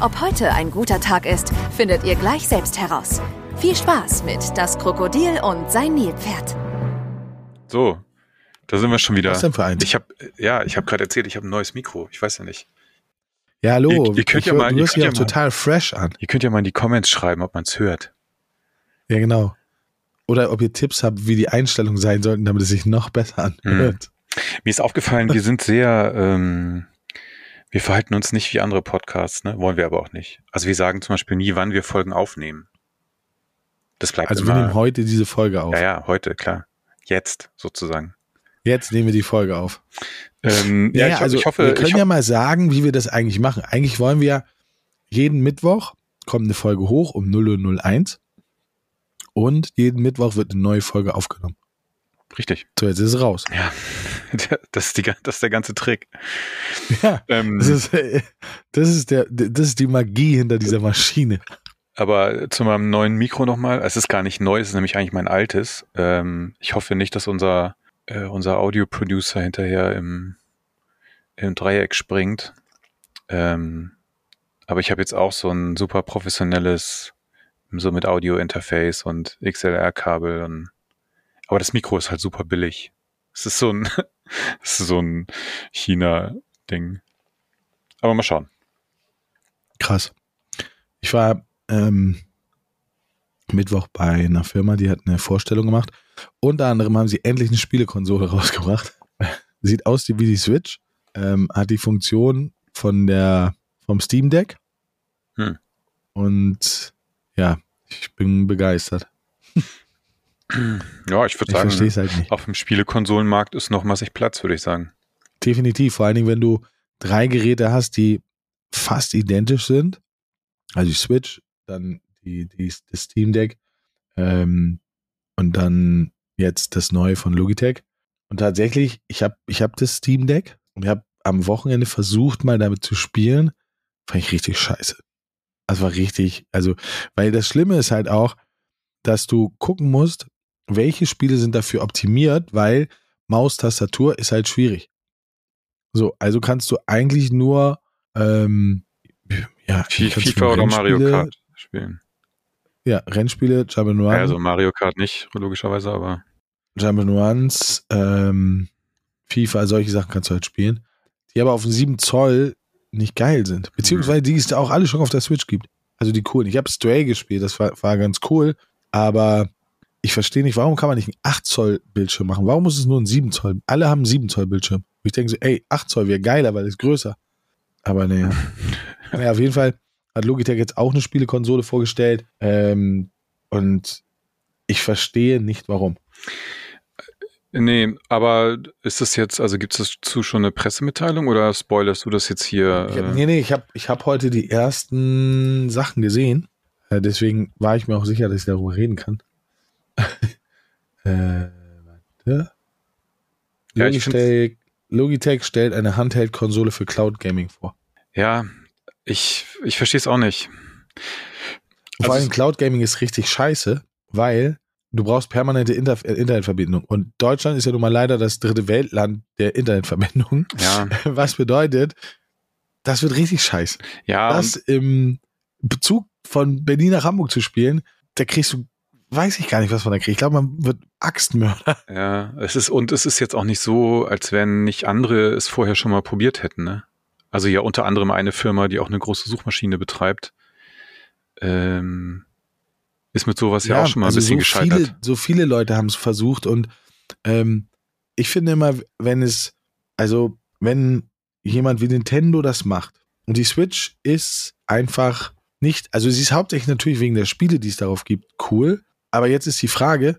Ob heute ein guter Tag ist, findet ihr gleich selbst heraus. Viel Spaß mit Das Krokodil und sein Nilpferd. So, da sind wir schon wieder. Was denn für eins? Ich habe ja, ich habe gerade erzählt, ich habe ein neues Mikro. Ich weiß ja nicht. Ja, hallo. Ihr- ihr könnt ich, ja mal- du ihr hörst ja mal- total fresh an. Ihr könnt ja mal in die Comments schreiben, ob man es hört. Ja, genau. Oder ob ihr Tipps habt, wie die Einstellungen sein sollten, damit es sich noch besser Hm. anhört. Mir ist aufgefallen, wir sind sehr, ähm, wir verhalten uns nicht wie andere Podcasts, ne? Wollen wir aber auch nicht. Also wir sagen zum Beispiel nie, wann wir Folgen aufnehmen. Das bleibt Also wir immer. nehmen heute diese Folge auf. ja, ja, heute, klar. Jetzt sozusagen. Jetzt nehmen wir die Folge auf. Ähm, ja, Ja, ich, ho- also ich hoffe, wir können ich ja ho mal sagen, wie wir das eigentlich machen. Eigentlich wollen wir jeden Mittwoch kommt eine Folge hoch um 0.01 und jeden Mittwoch wird eine neue Folge aufgenommen. Richtig. So, jetzt ist es raus. Ja, das ist, die, das ist der ganze Trick. Ja, Ähm, das ist, äh, das ist, der, das ist die Magie hinter dieser Maschine. Aber zu meinem neuen Mikro nochmal. Es ist gar nicht neu, es ist nämlich eigentlich mein altes. Ähm, ich hoffe nicht, dass unser, äh, unser Audio-Producer hinterher im, im Dreieck springt. Ähm, aber ich habe jetzt auch so ein super professionelles, so mit Audio-Interface und XLR-Kabel. Und, aber das Mikro ist halt super billig. Es ist so ein, es ist so ein China-Ding. Aber mal schauen. Krass. Ich war ähm, Mittwoch bei einer Firma, die hat eine Vorstellung gemacht. Unter anderem haben sie endlich eine Spielekonsole rausgebracht. Sieht aus wie die Switch. Ähm, hat die Funktion von der vom Steam Deck. Hm. Und ja, ich bin begeistert. Ja, ich würde Ich sagen. es halt nicht. Auf dem Spielekonsolenmarkt ist noch massig Platz, würde ich sagen. Definitiv. Vor allen Dingen, wenn du drei Geräte hast, die fast identisch sind. Also die Switch, dann die, die, das Steam Deck ähm, und dann jetzt das neue von Logitech. Und tatsächlich, ich habe ich hab das Steam Deck und ich habe am Wochenende versucht, mal damit zu spielen. Fand ich richtig scheiße. Das war richtig, also, weil das Schlimme ist halt auch, dass du gucken musst, welche Spiele sind dafür optimiert, weil Maustastatur ist halt schwierig. So, also kannst du eigentlich nur ähm, ja, FIFA oder Mario Kart spielen. Ja, Rennspiele, Jump'n'Run, Ja, also Mario Kart nicht, logischerweise, aber Jump'n'Runs, ähm, FIFA, solche Sachen kannst du halt spielen, die aber auf dem 7 Zoll nicht geil sind. Beziehungsweise die es da auch alle schon auf der Switch gibt. Also die coolen. Ich habe Stray gespielt, das war, war ganz cool, aber ich verstehe nicht, warum kann man nicht einen 8 Zoll Bildschirm machen? Warum muss es nur ein 7 Zoll? Alle haben einen 7 Zoll Bildschirm. Und ich denke so, ey, 8 Zoll wäre geiler, weil es größer. Aber naja. naja, auf jeden Fall hat Logitech jetzt auch eine Spielekonsole vorgestellt. Ähm, und ich verstehe nicht, warum. nee, aber ist das jetzt, also gibt es dazu schon eine Pressemitteilung oder spoilerst du das jetzt hier? Ich hab, Äh, nee, nee, ich habe ich hab heute die ersten Sachen gesehen. Äh, deswegen war ich mir auch sicher, dass ich darüber reden kann. äh, warte. Ja, Logitech, Logitech stellt eine Handheld-Konsole für Cloud Gaming vor. ja, ich, ich verstehe es auch nicht. Vor Also allem Cloud Gaming ist richtig scheiße, weil du brauchst permanente Inter äh, Internetverbindung. Und Deutschland ist ja nun mal leider das dritte Weltland der Internetverbindung. Ja, Was bedeutet, das wird richtig scheiße. ja, das im Bezug von Berlin nach Hamburg zu spielen, da kriegst du, weiß ich gar nicht, was man da kriegt. Ich glaube, man wird Axtmörder. ja, es ist, und es ist jetzt auch nicht so, als wenn nicht andere es vorher schon mal probiert hätten, ne? Also ja, unter anderem eine Firma, die auch eine große Suchmaschine betreibt, ähm, ist mit sowas ja, auch schon mal ein bisschen also so gescheitert. Viele, so viele Leute haben es versucht und ähm, ich finde immer, wenn es, also wenn jemand wie Nintendo das macht und die Switch ist einfach nicht, also sie ist hauptsächlich natürlich wegen der Spiele, die es darauf gibt, cool, aber jetzt ist die Frage,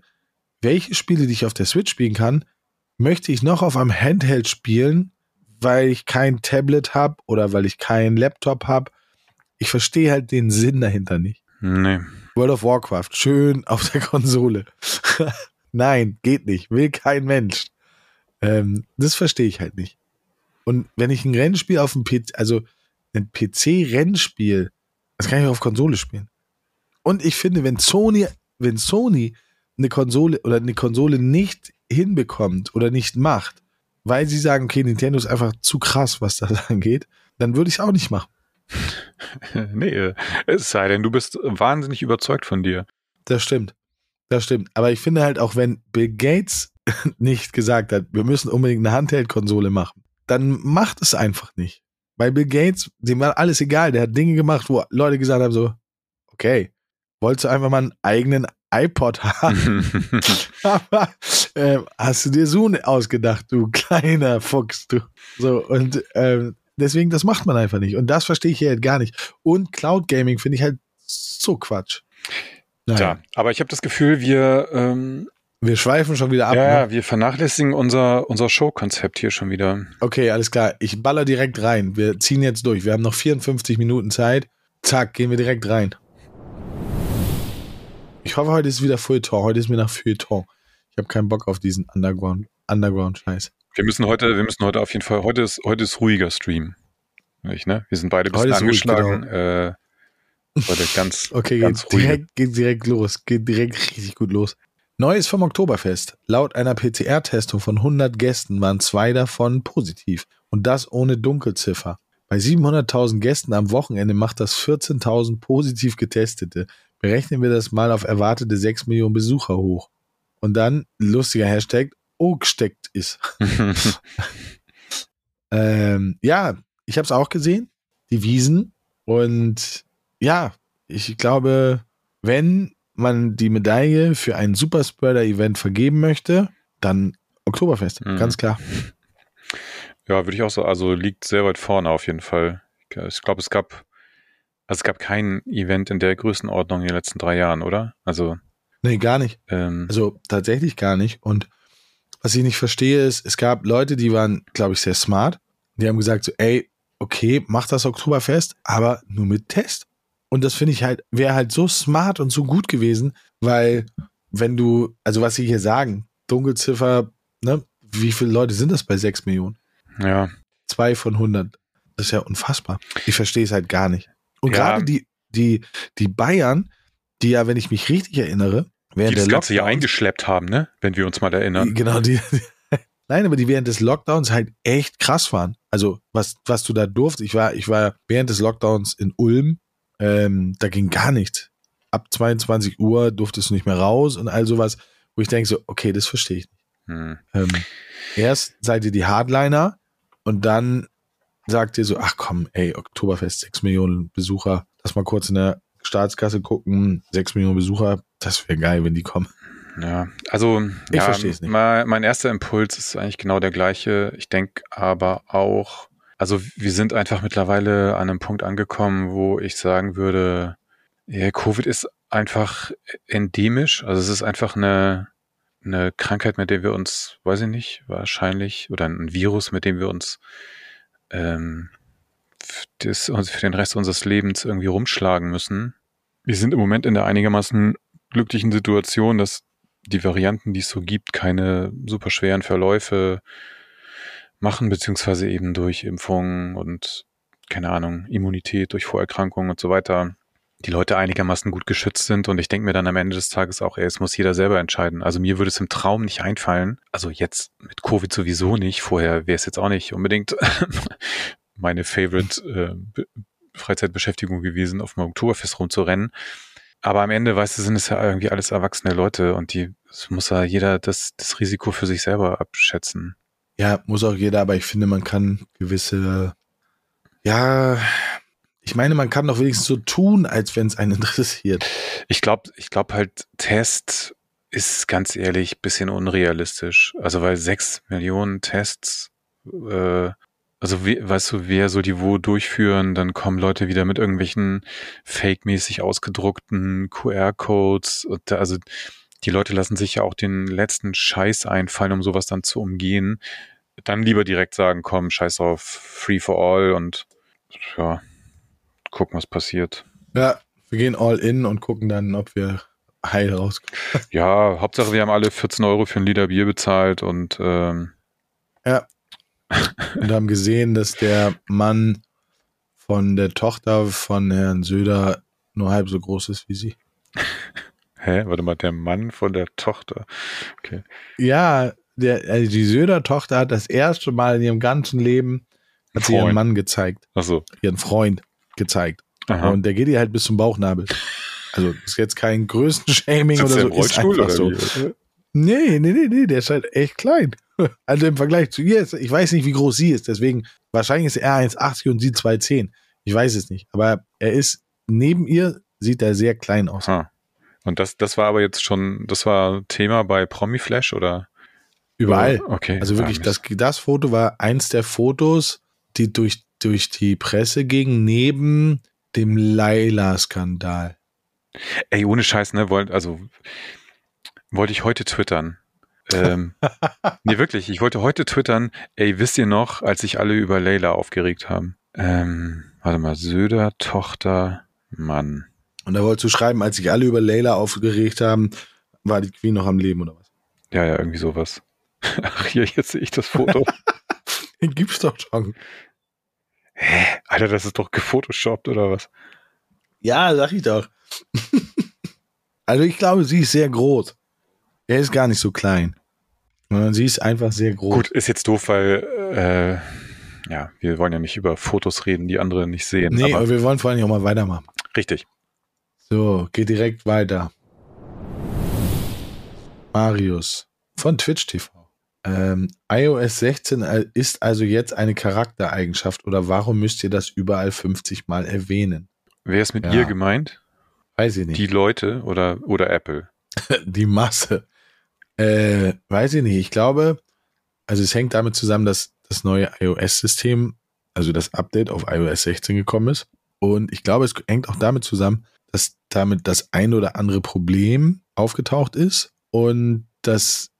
welche Spiele, die ich auf der Switch spielen kann, möchte ich noch auf einem Handheld spielen, weil ich kein Tablet habe oder weil ich keinen Laptop habe. Ich verstehe halt den Sinn dahinter nicht. Nee. World of Warcraft, schön auf der Konsole. Nein, geht nicht, will kein Mensch. Ähm, das verstehe ich halt nicht. Und wenn ich ein Rennspiel auf dem PC, also ein PC-Rennspiel, das kann ich auf Konsole spielen. Und ich finde, wenn Sony, wenn Sony eine Konsole oder eine Konsole nicht hinbekommt oder nicht macht, weil sie sagen, okay, Nintendo ist einfach zu krass, was das angeht, dann würde ich es auch nicht machen. nee, es sei denn, du bist wahnsinnig überzeugt von dir. Das stimmt. Das stimmt. Aber ich finde halt auch, wenn Bill Gates nicht gesagt hat, wir müssen unbedingt eine Handheld-Konsole machen, dann macht es einfach nicht. Bei Bill Gates, dem war alles egal. Der hat Dinge gemacht, wo Leute gesagt haben, so, okay, wolltest du einfach mal einen eigenen iPod haben? Aber äh, hast du dir so ausgedacht, du kleiner Fuchs, du. So, und äh, deswegen, das macht man einfach nicht. Und das verstehe ich hier halt gar nicht. Und Cloud Gaming finde ich halt so Quatsch. Naja. Ja, aber ich habe das Gefühl, wir ähm, wir schweifen schon wieder ab. Ja, ne? wir vernachlässigen unser, unser Showkonzept hier schon wieder. Okay, alles klar. Ich baller direkt rein. Wir ziehen jetzt durch. Wir haben noch 54 Minuten Zeit. Zack, gehen wir direkt rein. Ich hoffe, heute ist wieder Feuilleton. Heute ist mir nach Feuilleton. Ich habe keinen Bock auf diesen Underground, Underground-Scheiß. Wir müssen heute, wir müssen heute auf jeden Fall, heute ist, heute ist ruhiger Stream. Nicht, ne? Wir sind beide ein bisschen angeschlagen. Ruhig, genau. äh, heute ganz, okay, ganz geht, direkt, geht direkt los. Geht direkt richtig gut los. Neues vom Oktoberfest. Laut einer PCR-Testung von 100 Gästen waren zwei davon positiv. Und das ohne Dunkelziffer. Bei 700.000 Gästen am Wochenende macht das 14.000 positiv Getestete. Berechnen wir das mal auf erwartete 6 Millionen Besucher hoch. Und dann, lustiger Hashtag, steckt ist. ähm, ja, ich habe es auch gesehen, die Wiesen. Und ja, ich glaube, wenn man die Medaille für ein Superspreader-Event vergeben möchte, dann Oktoberfest, mhm. ganz klar. Ja, würde ich auch so, also liegt sehr weit vorne auf jeden Fall. Ich glaube, es gab, also es gab kein Event in der Größenordnung in den letzten drei Jahren, oder? Also. Nee, gar nicht. Ähm, also tatsächlich gar nicht. Und was ich nicht verstehe, ist, es gab Leute, die waren, glaube ich, sehr smart. Die haben gesagt so, ey, okay, mach das Oktoberfest, aber nur mit Test. Und das finde ich halt, wäre halt so smart und so gut gewesen, weil wenn du, also was sie hier sagen, Dunkelziffer, ne, wie viele Leute sind das bei 6 Millionen? Ja. Zwei von 100. Das ist ja unfassbar. Ich verstehe es halt gar nicht. Und ja. gerade die, die, die Bayern, die ja, wenn ich mich richtig erinnere, während die das Ganze hier eingeschleppt haben, ne? Wenn wir uns mal erinnern. Genau, die, Nein, aber die während des Lockdowns halt echt krass waren. Also, was, was du da durfst, ich war, ich war während des Lockdowns in Ulm ähm, da ging gar nichts. Ab 22 Uhr durftest du nicht mehr raus und all sowas, wo ich denke so, okay, das verstehe ich nicht. Hm. Ähm, erst seid ihr die Hardliner und dann sagt ihr so, ach komm, ey, Oktoberfest, 6 Millionen Besucher, lass mal kurz in der Staatskasse gucken, 6 Millionen Besucher, das wäre geil, wenn die kommen. Ja, also ich ja, verstehe es nicht. Mein, mein erster Impuls ist eigentlich genau der gleiche. Ich denke aber auch, also wir sind einfach mittlerweile an einem Punkt angekommen, wo ich sagen würde, ja, Covid ist einfach endemisch. Also es ist einfach eine, eine Krankheit, mit der wir uns, weiß ich nicht, wahrscheinlich, oder ein Virus, mit dem wir uns ähm, das, für den Rest unseres Lebens irgendwie rumschlagen müssen. Wir sind im Moment in der einigermaßen glücklichen Situation, dass die Varianten, die es so gibt, keine super schweren Verläufe machen, beziehungsweise eben durch Impfungen und keine Ahnung, Immunität durch Vorerkrankungen und so weiter, die Leute einigermaßen gut geschützt sind. Und ich denke mir dann am Ende des Tages auch, ey, es muss jeder selber entscheiden. Also mir würde es im Traum nicht einfallen. Also jetzt mit Covid sowieso nicht. Vorher wäre es jetzt auch nicht unbedingt meine Favorite äh, Freizeitbeschäftigung gewesen, auf dem Oktoberfest rumzurennen. Aber am Ende, weißt du, sind es ja irgendwie alles erwachsene Leute und die, muss ja jeder das, das Risiko für sich selber abschätzen. Ja, muss auch jeder, aber ich finde, man kann gewisse, ja, ich meine, man kann doch wenigstens so tun, als wenn es einen interessiert. Ich glaube, ich glaube halt, Test ist ganz ehrlich bisschen unrealistisch. Also weil sechs Millionen Tests, äh, also wie, weißt du, wer so die wo durchführen, dann kommen Leute wieder mit irgendwelchen fake-mäßig ausgedruckten QR-Codes. Also die Leute lassen sich ja auch den letzten Scheiß einfallen, um sowas dann zu umgehen. Dann lieber direkt sagen, komm, scheiß auf Free for All und ja, gucken, was passiert. Ja, Wir gehen all in und gucken dann, ob wir heil rauskommen. Ja, Hauptsache wir haben alle 14 Euro für ein Liter Bier bezahlt und ähm, Ja. Und haben gesehen, dass der Mann von der Tochter von Herrn Söder nur halb so groß ist wie sie. hä, warte mal, der Mann von der Tochter. Okay. Ja, der, also die Söder-Tochter hat das erste Mal in ihrem ganzen Leben hat sie ihren. Mann gezeigt, Ach so. ihren Freund gezeigt. Aha. Und der geht ihr halt bis zum Bauchnabel. Also ist jetzt kein Größenshaming oder der so. ist einfach oder so. Nee, nee, nee, nee, der ist halt echt klein. Also im Vergleich zu ihr, ist, ich weiß nicht, wie groß sie ist, deswegen, wahrscheinlich ist er 1,80 und sie 2,10. Ich weiß es nicht. Aber er ist, neben ihr sieht er sehr klein aus. Aha. Und das, das war aber jetzt schon, das war Thema bei Promiflash oder? Überall. Okay. Also wirklich, Ah, das, das Foto war eins der Fotos, die durch, durch die Presse gingen, neben dem Laila-Skandal. Ey, ohne Scheiß, ne? Wollt, also wollte ich heute twittern. Ähm, nee, wirklich, ich wollte heute twittern, ey, wisst ihr noch, als sich alle über Leila aufgeregt haben? Ähm, warte mal, Söder, Tochter, Mann. Und da wolltest du schreiben, als sich alle über Leila aufgeregt haben, war die Queen noch am Leben oder was? Ja, ja, irgendwie sowas. Ach, hier, jetzt sehe ich das Foto. Den gibt's doch schon. Hä? Alter, das ist doch gefotoshoppt oder was? Ja, sag ich doch. also ich glaube, sie ist sehr groß. Er ist gar nicht so klein. Sondern sie ist einfach sehr groß. Gut, ist jetzt doof, weil, äh, ja, wir wollen ja nicht über Fotos reden, die andere nicht sehen. Nee, aber aber wir wollen vor allem auch mal weitermachen. richtig. So, geht direkt weiter. Marius von Twitch TV. Ähm, iOS 16 ist also jetzt eine Charaktereigenschaft oder warum müsst ihr das überall 50 Mal erwähnen? Wer ist mit Ja. ihr gemeint? Weiß ich nicht. Die Leute oder, oder Apple? die Masse. Äh, weiß ich nicht. Ich glaube, also es hängt damit zusammen, dass das neue iOS-System, also das Update auf iOS 16 gekommen ist. Und ich glaube, es hängt auch damit zusammen, dass damit das ein oder andere Problem aufgetaucht ist und dass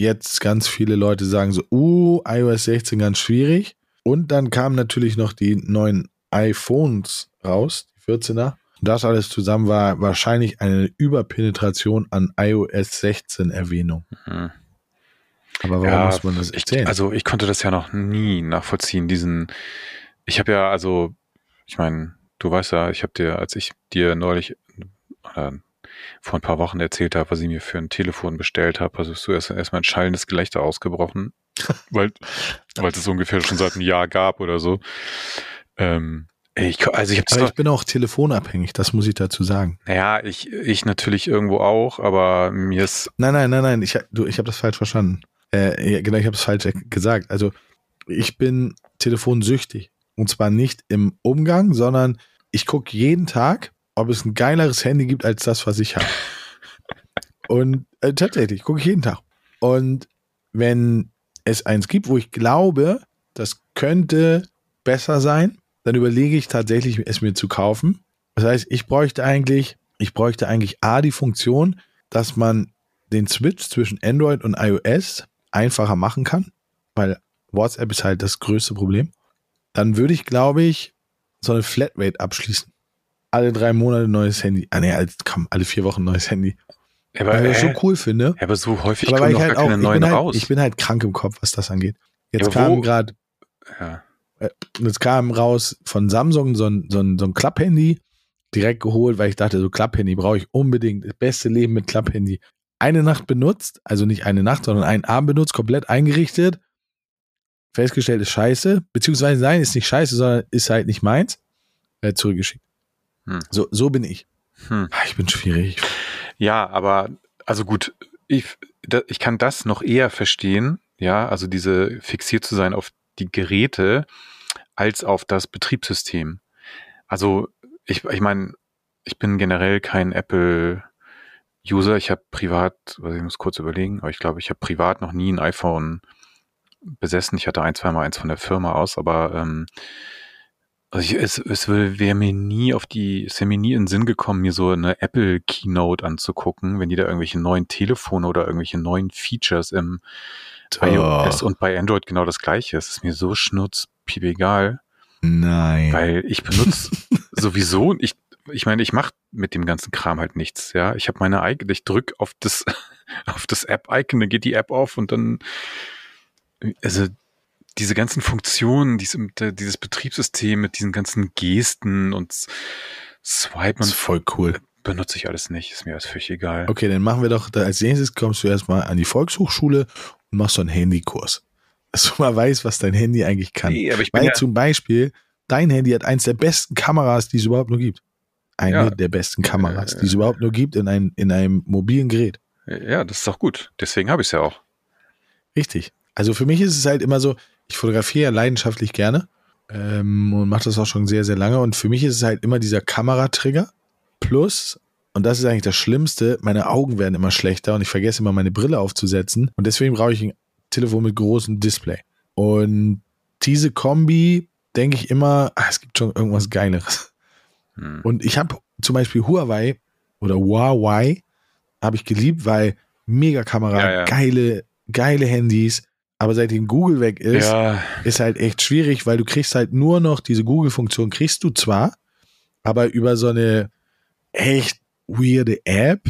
jetzt ganz viele Leute sagen so, uh, iOS 16 ganz schwierig. Und dann kamen natürlich noch die neuen iPhones raus, die 14er. Und das alles zusammen war wahrscheinlich eine Überpenetration an iOS 16 Erwähnung. Hm. Aber warum Ja, muss man das ich, erzählen? also ich konnte das ja noch nie nachvollziehen, diesen, ich habe ja, also, ich meine, du weißt ja, ich habe dir, als ich dir neulich oder vor ein paar Wochen erzählt habe, was ich mir für ein Telefon bestellt habe, also ist so erst erstmal ein schallendes Gelächter ausgebrochen, weil, weil es ungefähr schon seit einem Jahr gab oder so. Ähm, ich, also ich Aber ich bin auch telefonabhängig, das muss ich dazu sagen. naja, ich, ich natürlich irgendwo auch, aber mir ist, Nein, nein, nein, nein, ich, du, ich habe das falsch verstanden. Äh, ja, genau, ich habe es falsch gesagt. Also ich bin telefonsüchtig. Und zwar nicht im Umgang, sondern ich gucke jeden Tag, ob es ein geileres Handy gibt als das, was ich habe. Und äh, tatsächlich, gucke ich jeden Tag. Und wenn es eins gibt, wo ich glaube, das könnte besser sein, dann überlege ich tatsächlich, es mir zu kaufen. Das heißt, ich bräuchte eigentlich, ich bräuchte eigentlich A, die Funktion, dass man den Switch zwischen Android und iOS einfacher machen kann, weil WhatsApp ist halt das größte Problem. Dann würde ich, glaube ich, so eine Flatrate abschließen. Alle drei Monate neues Handy. Ah, nee, komm, alle vier Wochen neues Handy. aber, Weil ich das äh, so cool finde. aber so häufig Aber kommen noch halt gar auch, keine neuen halt, raus. ich bin halt krank im Kopf, was das angeht. Jetzt Ja, kam gerade, ja. jetzt kam raus von Samsung so ein, so ein, so ein Klapphandy, direkt geholt, weil ich dachte, so Klapphandy brauche ich unbedingt. Das beste Leben mit Klapphandy. Eine Nacht benutzt, also nicht eine Nacht, sondern einen Abend benutzt, komplett eingerichtet. Festgestellt ist scheiße, beziehungsweise nein, ist nicht scheiße, sondern ist halt nicht meins. Äh, zurückgeschickt. Hm. So, so bin ich. Hm. Ah, Ich bin schwierig. Ja, aber also gut, ich, da, ich kann das noch eher verstehen, ja, also diese fixiert zu sein auf die Geräte als auf das Betriebssystem. Also ich, ich meine, ich bin generell kein Apple-User. Ich habe privat, also ich muss kurz überlegen, aber ich glaube, ich habe privat noch nie ein iPhone besessen. Ich hatte ein, zweimal eins von der Firma aus, aber ähm, also ich, es, es wäre mir nie auf die, es wäre mir nie in den Sinn gekommen, mir so eine Apple Keynote anzugucken, wenn die da irgendwelche neuen Telefone oder irgendwelche neuen Features im iOS und bei Android genau das gleiche ist. Es ist mir so schnurz egal, Nein. weil ich benutze sowieso, ich, ich meine, ich mache mit dem ganzen Kram halt nichts, ja. Ich habe meine eigene, ich drück auf das, auf das App-Icon, dann geht die App auf und dann, also diese ganzen Funktionen, diese, dieses Betriebssystem mit diesen ganzen Gesten und Swipe. Das ist voll cool. Benutze ich alles nicht, ist mir alles völlig egal. Okay, dann machen wir doch, als nächstes kommst du erstmal an die Volkshochschule und machst so einen Handykurs. Dass du mal weißt, was dein Handy eigentlich kann. Nee, aber ich bin Weil ja, zum Beispiel, dein Handy hat eins der besten Kameras, die es überhaupt nur gibt. Eine Ja. der besten Kameras, Äh. die es überhaupt nur gibt in einem, in einem mobilen Gerät. ja, das ist doch gut. Deswegen habe ich es ja auch. Richtig. Also für mich ist es halt immer so, ich fotografiere ja leidenschaftlich gerne ähm, und mache das auch schon sehr, sehr lange. Und für mich ist es halt immer dieser Kameratrigger plus, und das ist eigentlich das Schlimmste, meine Augen werden immer schlechter und ich vergesse immer meine Brille aufzusetzen. Und deswegen brauche ich ein Telefon mit großem Display. Und diese Kombi denke ich immer, ah, es gibt schon irgendwas Geileres. Hm. Und ich habe zum Beispiel Huawei oder Huawei habe ich geliebt, weil mega Kamera, Ja, ja. geile, geile Handys. Aber seitdem Google weg ist, Ja, ist halt echt schwierig, weil du kriegst halt nur noch diese Google-Funktion, kriegst du zwar, aber über so eine echt weirde App.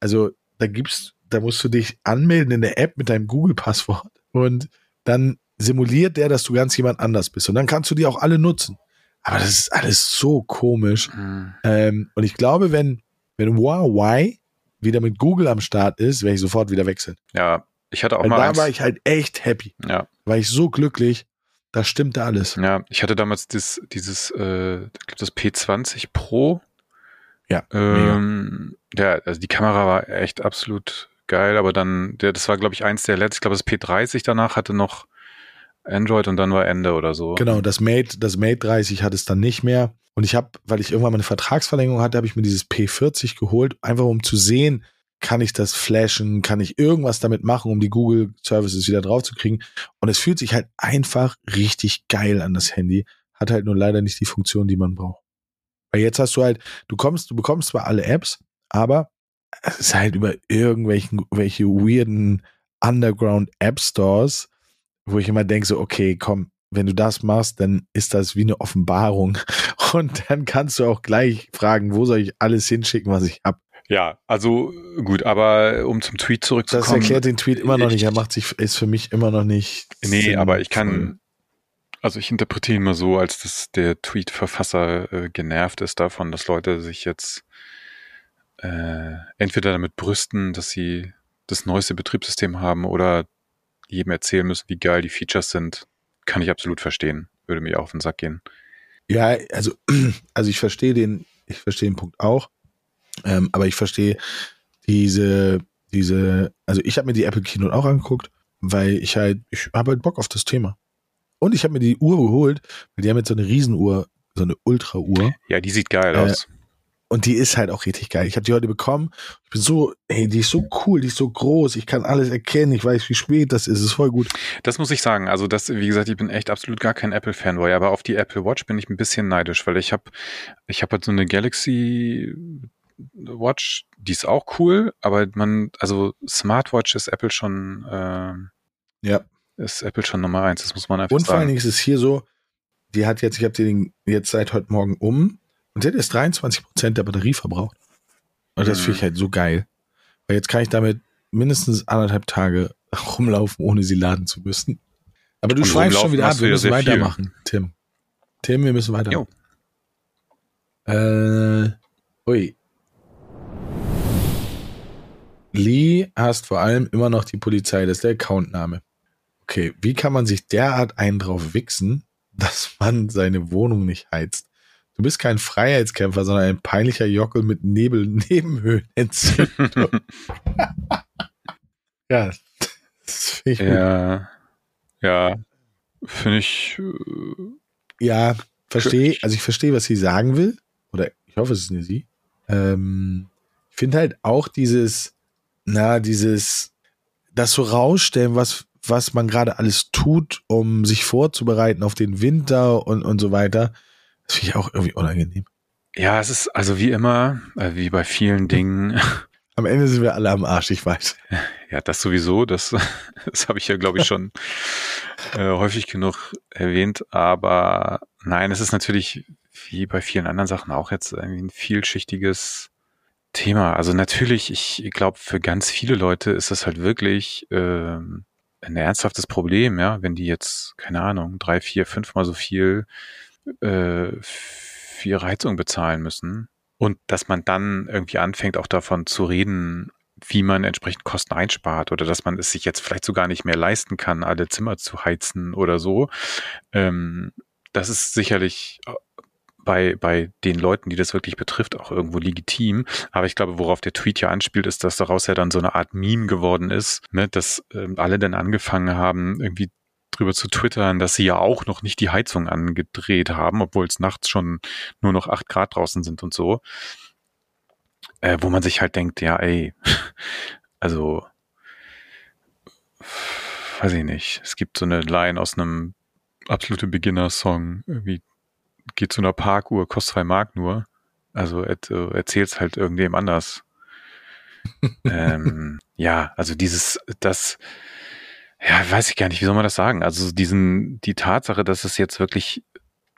Also da gibt's, da musst du dich anmelden in der App mit deinem Google-Passwort und dann simuliert der, dass du ganz jemand anders bist. Und dann kannst du die auch alle nutzen. Aber das ist alles so komisch. hm. Ähm, und ich glaube, wenn, wenn Huawei wieder mit Google am Start ist, werde ich sofort wieder wechseln. ja, ich hatte auch Weil mal da eins, war ich halt echt happy. ja, War ich so glücklich. Da stimmte alles. ja, ich hatte damals das, dieses, äh, das P20 Pro. Ja, Ähm, ja, also die Kamera war echt absolut geil, aber dann, der, das war, glaube ich, eins der letzten, ich glaube, das P30 danach hatte noch Android und dann war Ende oder so. Genau, das Mate, das Mate 30 hat es dann nicht mehr. Und ich habe, weil ich irgendwann mal eine Vertragsverlängerung hatte, habe ich mir dieses P40 geholt, einfach um zu sehen, kann ich das flashen, kann ich irgendwas damit machen, um die Google Services wieder drauf zu kriegen. Und es fühlt sich halt einfach richtig geil an das Handy, hat halt nur leider nicht die Funktion, die man braucht. Weil jetzt hast du halt, du kommst, du bekommst zwar alle Apps, aber es ist halt über irgendwelchen, welche weirden Underground App Stores, wo ich immer denke so, okay, komm, wenn du das machst, dann ist das wie eine Offenbarung. Und dann kannst du auch gleich fragen, wo soll ich alles hinschicken, was ich habe. Ja, also gut, aber um zum Tweet Das zurückzukommen. erklärt den Tweet immer noch ich- nicht. Er macht sich, ist für mich immer noch nicht. Nee, aber ich kann, also ich interpretiere ihn mal so, als dass der Tweet-Verfasser äh, genervt ist davon, dass Leute sich jetzt äh, entweder damit brüsten, dass sie das neueste Betriebssystem haben oder jedem erzählen müssen, wie geil die Features sind. Kann ich absolut verstehen. Würde mir auch auf den Sack gehen. Ja, also, also ich verstehe den, ich verstehe den Punkt auch. Ähm, aber ich verstehe diese, diese, also ich habe mir die Apple Keynote auch angeguckt, weil ich halt, ich habe halt Bock auf das Thema. Und ich habe mir die Uhr geholt, weil die haben jetzt so eine Riesenuhr, so eine Ultra-Uhr. Ja, die sieht geil Äh, aus. Und die ist halt auch richtig geil. Ich habe die heute bekommen. Ich bin so, ey, die ist so cool, die ist so groß. Ich kann alles erkennen. Ich weiß, wie spät das ist. Es ist voll gut. Das muss ich sagen. Also das, wie gesagt, ich bin echt absolut gar kein Apple-Fanboy, aber auf die Apple Watch bin ich ein bisschen neidisch, weil ich habe, ich habe halt so eine Galaxy Watch, die ist auch cool, aber man, also Smartwatch ist Apple schon, äh, Ja. ist Apple schon Nummer eins. Das muss man einfach Und vor allen sagen. Dingen ist es hier so, die hat jetzt, ich habe den jetzt seit heute Morgen um und die hat jetzt 23 Prozent der Batterie verbraucht. Und das Mhm. finde ich halt so geil. Weil jetzt kann ich damit mindestens anderthalb Tage rumlaufen, ohne sie laden zu müssen. Aber du Und schweifst schon wieder ab. Wir müssen sehr viel. weitermachen, Tim. Tim, wir müssen weitermachen. Äh, ui. Lee hast vor allem immer noch die Polizei, das ist der Accountname. Okay, wie kann man sich derart einen drauf wichsen, dass man seine Wohnung nicht heizt? Du bist kein Freiheitskämpfer, sondern ein peinlicher Jockel mit Nebel-Nebenhöhlenentzündung. ja, das finde ich gut. Ja, ja, finde ich, äh, Ja, verstehe, also ich verstehe, was sie sagen will. Oder ich hoffe, es ist eine sie. Ähm, ich finde halt auch dieses, na, dieses, das so rausstellen, was, was man gerade alles tut, um sich vorzubereiten auf den Winter und, und so weiter. Das finde ich auch irgendwie unangenehm. ja, es ist also wie immer, äh, wie bei vielen Dingen, Am Ende sind wir alle am Arsch, ich weiß. Ja, das sowieso, das, das habe ich ja, glaube ich, schon äh, häufig genug erwähnt. Aber nein, es ist natürlich, wie bei vielen anderen Sachen auch jetzt irgendwie ein vielschichtiges Thema. Also natürlich, ich glaube, für ganz viele Leute ist das halt wirklich äh, ein ernsthaftes Problem, ja, wenn die jetzt, keine Ahnung, drei, vier, fünfmal so viel äh, für ihre Heizung bezahlen müssen. Und dass man dann irgendwie anfängt, auch davon zu reden, wie man entsprechend Kosten einspart oder dass man es sich jetzt vielleicht sogar nicht mehr leisten kann, alle Zimmer zu heizen oder so. Ähm, das ist sicherlich bei, bei den Leuten, die das wirklich betrifft, auch irgendwo legitim. Aber ich glaube, worauf der Tweet ja anspielt, ist, dass daraus ja dann so eine Art Meme geworden ist, ne, dass ähm, alle dann angefangen haben, irgendwie drüber zu twittern, dass sie ja auch noch nicht die Heizung angedreht haben, obwohl es nachts schon nur noch acht Grad draußen sind und so. Äh, wo man sich halt denkt, ja, ey, also weiß ich nicht. Es gibt so eine Line aus einem absolute Beginner-Song, irgendwie geht zu einer Parkuhr, kostet zwei Mark nur. Also er, erzähl's halt irgendwem anders. ähm, ja, also dieses, das, ja, weiß ich gar nicht, wie soll man das sagen? Also diesen, die Tatsache, dass es jetzt wirklich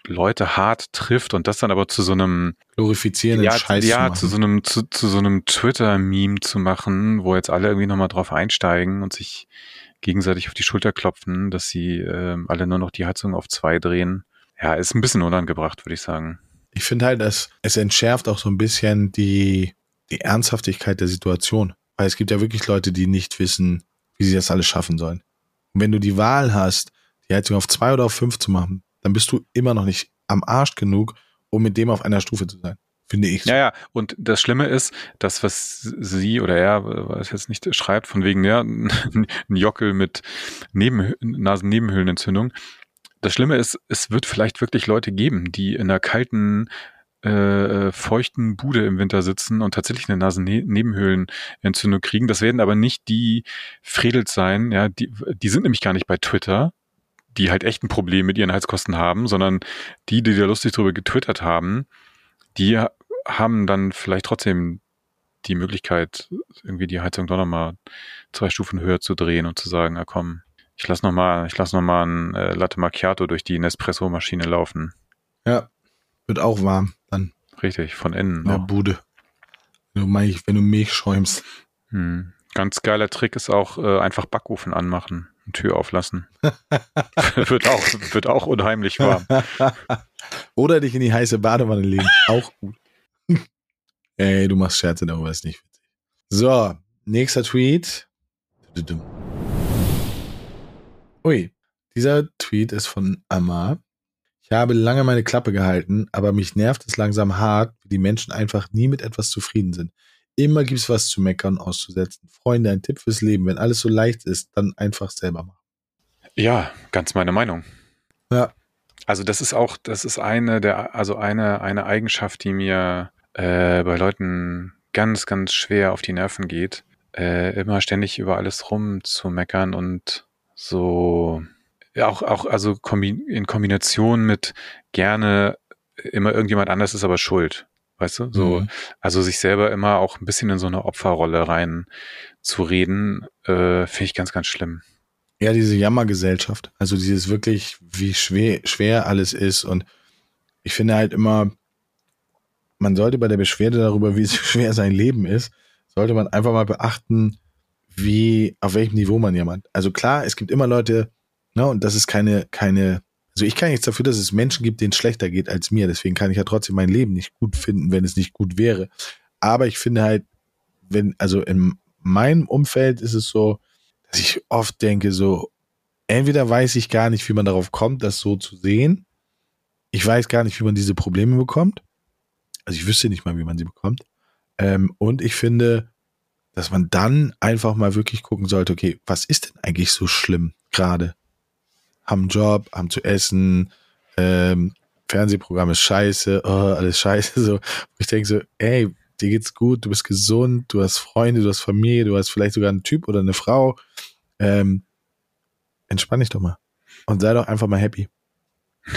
Leute hart trifft und das dann aber zu so einem glorifizierenden ja, Scheiß ja, zu, zu so einem zu, zu so einem Twitter-Meme zu machen, wo jetzt alle irgendwie nochmal drauf einsteigen und sich gegenseitig auf die Schulter klopfen, dass sie äh, alle nur noch die Heizung auf zwei drehen. Ja, ist ein bisschen unangebracht, würde ich sagen. Ich finde halt, dass es entschärft auch so ein bisschen die, die Ernsthaftigkeit der Situation. Weil es gibt ja wirklich Leute, die nicht wissen, wie sie das alles schaffen sollen. Und wenn du die Wahl hast, die Heizung auf zwei oder auf fünf zu machen, dann bist du immer noch nicht am Arsch genug, um mit dem auf einer Stufe zu sein. Finde ich. So. Ja, ja. Und das Schlimme ist, das, was sie oder er, was jetzt nicht schreibt, von wegen, ja, ein Jockel mit Neben Nasennebenhöhlenentzündung, das Schlimme ist, es wird vielleicht wirklich Leute geben, die in einer kalten, äh, feuchten Bude im Winter sitzen und tatsächlich eine Nasennebenhöhlenentzündung kriegen. Das werden aber nicht die Fredels sein, ja, die, die sind nämlich gar nicht bei Twitter, die halt echt ein Problem mit ihren Heizkosten haben, sondern die, die da lustig drüber getwittert haben, die haben dann vielleicht trotzdem die Möglichkeit, irgendwie die Heizung doch nochmal zwei Stufen höher zu drehen und zu sagen, ah komm, ich lass noch mal, ich lass noch mal ein äh, Latte Macchiato durch die Nespresso-Maschine laufen. Ja, wird auch warm dann. Richtig, von innen. In der Bude. Wenn du, Milch, wenn du Milch schäumst. Hm. Ganz geiler Trick ist auch äh, einfach Backofen anmachen Tür auflassen. wird auch wird auch unheimlich warm. Oder dich in die heiße Badewanne legen, auch gut. Ey, du machst Scherze darüber, ist nicht witzig. So, nächster Tweet. Ui, dieser Tweet ist von Amar. Ich habe lange meine Klappe gehalten, aber mich nervt es langsam hart, wie die Menschen einfach nie mit etwas zufrieden sind. Immer gibt es was zu meckern, auszusetzen. Freunde, ein Tipp fürs Leben. Wenn alles so leicht ist, dann einfach selber machen. Ja, ganz meine Meinung. Ja. Also das ist auch, das ist eine der, also eine, eine Eigenschaft, die mir äh, bei Leuten ganz, ganz schwer auf die Nerven geht. Äh, immer ständig über alles rum zu meckern und so ja, auch, auch also in Kombination mit gerne immer irgendjemand anders ist aber schuld. Weißt du? So, mhm. also sich selber immer auch ein bisschen in so eine Opferrolle rein zu reden, äh, finde ich ganz, ganz schlimm. Ja, diese Jammergesellschaft. Also dieses wirklich, wie schwer, schwer alles ist. Und ich finde halt immer, man sollte bei der Beschwerde darüber, wie schwer sein Leben ist, sollte man einfach mal beachten, wie, auf welchem Niveau man jemand. Also klar, es gibt immer Leute, ne, und das ist keine, keine, also ich kann nichts dafür, dass es Menschen gibt, denen es schlechter geht als mir. Deswegen kann ich ja trotzdem mein Leben nicht gut finden, wenn es nicht gut wäre. Aber ich finde halt, wenn, also in meinem Umfeld ist es so, dass ich oft denke, so, entweder weiß ich gar nicht, wie man darauf kommt, das so zu sehen. Ich weiß gar nicht, wie man diese Probleme bekommt. Also ich wüsste nicht mal, wie man sie bekommt. Ähm, und ich finde, dass man dann einfach mal wirklich gucken sollte, okay, was ist denn eigentlich so schlimm gerade? Haben einen Job, haben zu essen, ähm, Fernsehprogramm ist scheiße, oh, alles scheiße. So, ich denke so, ey, dir geht's gut, du bist gesund, du hast Freunde, du hast Familie, du hast vielleicht sogar einen Typ oder eine Frau. Ähm, entspann dich doch mal. Und sei doch einfach mal happy.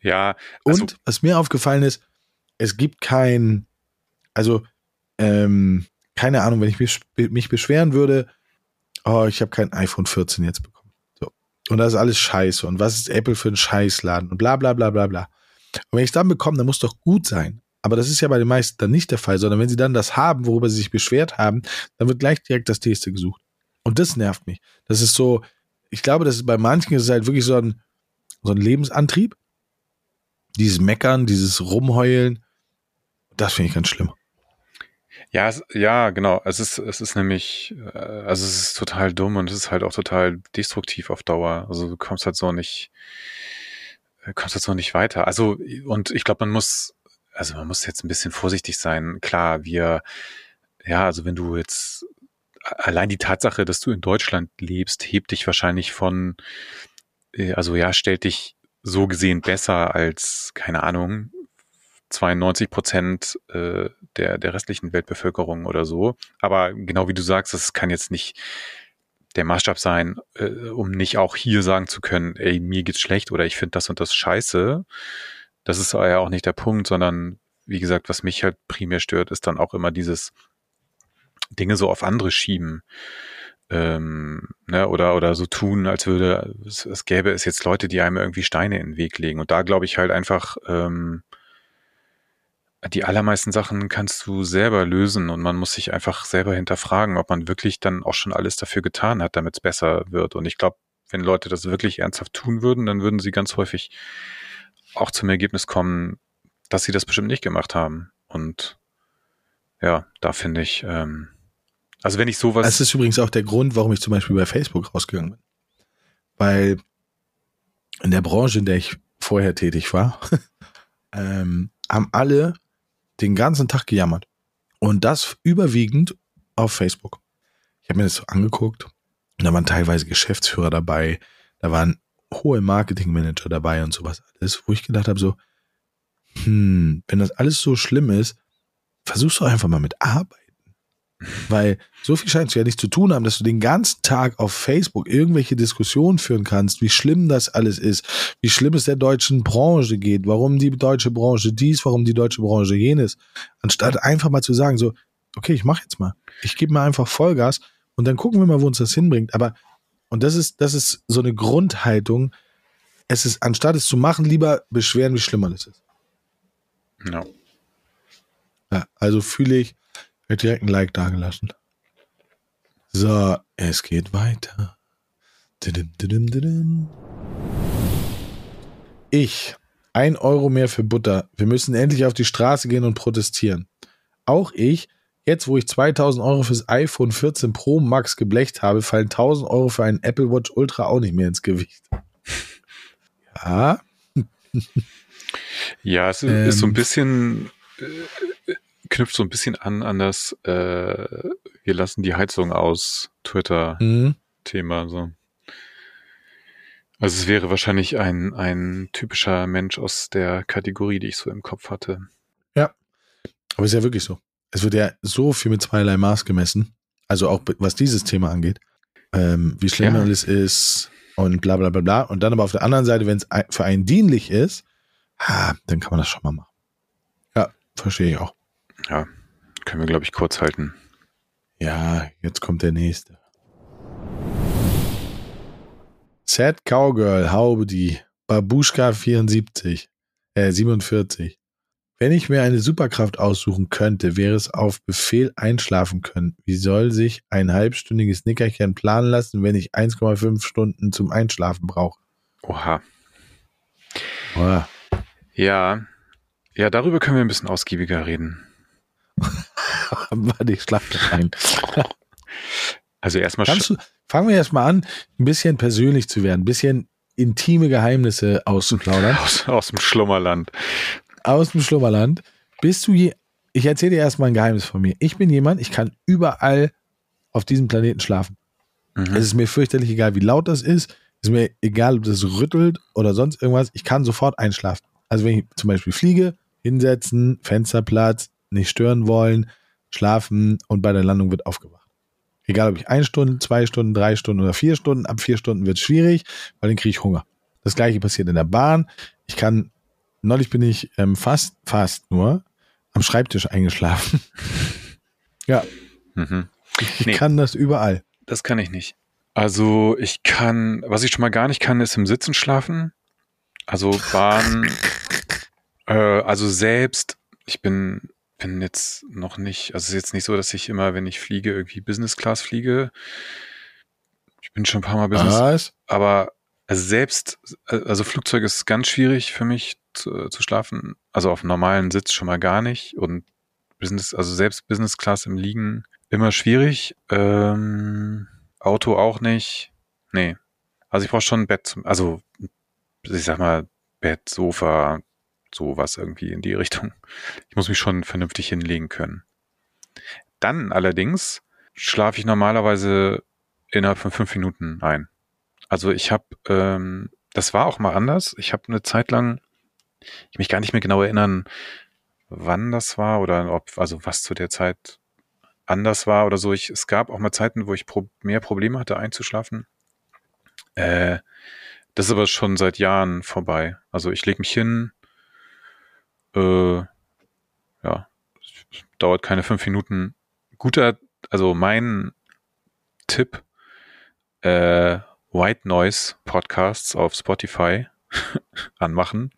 Ja. Also und was mir aufgefallen ist, es gibt kein, also ähm, keine Ahnung, wenn ich mich, mich beschweren würde, oh, ich habe kein iPhone 14 jetzt bekommen. So. Und das ist alles scheiße. Und was ist Apple für ein Scheißladen? Und bla bla bla bla bla. Und wenn ich es dann bekomme, dann muss doch gut sein. Aber das ist ja bei den meisten dann nicht der Fall, sondern wenn sie dann das haben, worüber sie sich beschwert haben, dann wird gleich direkt das nächste gesucht. Und das nervt mich. Das ist so, ich glaube, das ist bei manchen ist halt wirklich so ein, so ein Lebensantrieb. Dieses Meckern, dieses Rumheulen, das finde ich ganz schlimm. Ja, es, ja, genau. Es ist, es ist nämlich, äh, also es ist total dumm und es ist halt auch total destruktiv auf Dauer. Also du kommst halt so nicht, äh, kommst halt so nicht weiter. Also, und ich glaube, man muss, also man muss jetzt ein bisschen vorsichtig sein. Klar, wir, ja, also wenn du jetzt allein die Tatsache, dass du in Deutschland lebst, hebt dich wahrscheinlich von, äh, also ja, stellt dich so gesehen besser als, keine Ahnung, 92 Prozent äh, der, der restlichen Weltbevölkerung oder so. Aber genau wie du sagst, das kann jetzt nicht der Maßstab sein, äh, um nicht auch hier sagen zu können, ey, mir geht's schlecht oder ich finde das und das scheiße. Das ist ja auch nicht der Punkt, sondern wie gesagt, was mich halt primär stört, ist dann auch immer dieses Dinge so auf andere schieben. Ähm, ne, oder, oder so tun, als würde es, es gäbe es jetzt Leute, die einem irgendwie Steine in den Weg legen. Und da glaube ich halt einfach, ähm, die allermeisten Sachen kannst du selber lösen und man muss sich einfach selber hinterfragen, ob man wirklich dann auch schon alles dafür getan hat, damit es besser wird. Und ich glaube, wenn Leute das wirklich ernsthaft tun würden, dann würden sie ganz häufig auch zum Ergebnis kommen, dass sie das bestimmt nicht gemacht haben. Und ja, da finde ich, ähm, also wenn ich sowas. Das ist übrigens auch der Grund, warum ich zum Beispiel bei Facebook rausgegangen bin. Weil in der Branche, in der ich vorher tätig war, ähm, haben alle den ganzen Tag gejammert. Und das überwiegend auf Facebook. Ich habe mir das so angeguckt und da waren teilweise Geschäftsführer dabei, da waren hohe Marketingmanager dabei und sowas alles, wo ich gedacht habe so, hm, wenn das alles so schlimm ist, versuchst du einfach mal mit Arbeit. Weil so viel scheint es ja nicht zu tun haben, dass du den ganzen Tag auf Facebook irgendwelche Diskussionen führen kannst, wie schlimm das alles ist, wie schlimm es der deutschen Branche geht, warum die deutsche Branche dies, warum die deutsche Branche jenes, anstatt einfach mal zu sagen, so, okay, ich mache jetzt mal. Ich gebe mal einfach Vollgas und dann gucken wir mal, wo uns das hinbringt. Aber, und das ist, das ist so eine Grundhaltung, es ist, anstatt es zu machen, lieber beschweren, wie schlimm alles ist. No. Ja, also fühle ich, wird direkt ein Like dagelassen. So, es geht weiter. Ich. Ein Euro mehr für Butter. Wir müssen endlich auf die Straße gehen und protestieren. Auch ich. Jetzt, wo ich 2000 Euro fürs iPhone 14 Pro Max geblecht habe, fallen 1000 Euro für einen Apple Watch Ultra auch nicht mehr ins Gewicht. Ja. Ja, es ähm, ist so ein ähm. bisschen, äh, knüpft so ein bisschen an an das äh, wir lassen die Heizung aus Twitter-Thema. Mhm. So. Also es wäre wahrscheinlich ein, ein typischer Mensch aus der Kategorie, die ich so im Kopf hatte. Ja, aber es ist ja wirklich so. Es wird ja so viel mit zweierlei Maß gemessen. Also auch was dieses Thema angeht. Ähm, wie schlimm ja. alles ist und bla bla bla bla. Und dann aber auf der anderen Seite, wenn es für einen dienlich ist, ha, dann kann man das schon mal machen. Ja, verstehe ich auch. Ja, können wir, glaube ich, kurz halten. Ja, jetzt kommt der nächste. Sad Cowgirl, Haube die Babuschka 74, äh, 47. Wenn ich mir eine Superkraft aussuchen könnte, wäre es auf Befehl einschlafen können. Wie soll sich ein halbstündiges Nickerchen planen lassen, wenn ich 1,5 Stunden zum Einschlafen brauche? Oha. Oha. Ja. Ja, darüber können wir ein bisschen ausgiebiger reden. Warte, ich schlaf das ein. Also erstmal. fangen wir erstmal an, ein bisschen persönlich zu werden, ein bisschen intime Geheimnisse auszuplaudern. Aus, aus dem Schlummerland. Aus dem Schlummerland. Bist du je, ich erzähle dir erstmal ein Geheimnis von mir. Ich bin jemand, ich kann überall auf diesem Planeten schlafen. Mhm. Es ist mir fürchterlich egal, wie laut das ist. Es ist mir egal, ob das rüttelt oder sonst irgendwas. Ich kann sofort einschlafen. Also wenn ich zum Beispiel fliege, hinsetzen, Fensterplatz, nicht stören wollen, schlafen und bei der Landung wird aufgewacht. Egal ob ich eine Stunde, zwei Stunden, drei Stunden oder vier Stunden, ab vier Stunden wird es schwierig, weil dann kriege ich Hunger. Das gleiche passiert in der Bahn. Ich kann, neulich bin ich ähm, fast, fast nur am Schreibtisch eingeschlafen. ja. Mhm. Ich nee, kann das überall. Das kann ich nicht. Also ich kann, was ich schon mal gar nicht kann, ist im Sitzen schlafen. Also Bahn, Äh, also selbst, ich bin, bin jetzt noch nicht, also es ist jetzt nicht so, dass ich immer, wenn ich fliege, irgendwie Business Class fliege. Ich bin schon ein paar Mal Business, Was? aber also selbst, also Flugzeug ist ganz schwierig für mich zu, zu schlafen. Also auf normalen Sitz schon mal gar nicht und Business, also selbst Business Class im Liegen immer schwierig. Ähm, Auto auch nicht. Nee. Also ich brauche schon ein Bett, zum, also ich sag mal Bett, Sofa, sowas irgendwie in die Richtung. Ich muss mich schon vernünftig hinlegen können. Dann allerdings schlafe ich normalerweise innerhalb von fünf Minuten ein. Also ich habe, ähm, das war auch mal anders. Ich habe eine Zeit lang, ich mich gar nicht mehr genau erinnern, wann das war oder ob, also was zu der Zeit anders war oder so. Ich, es gab auch mal Zeiten, wo ich pro, mehr Probleme hatte einzuschlafen. Äh, das ist aber schon seit Jahren vorbei. Also ich lege mich hin, äh, ja, dauert keine fünf Minuten. Guter, also mein Tipp, äh, White Noise Podcasts auf Spotify anmachen.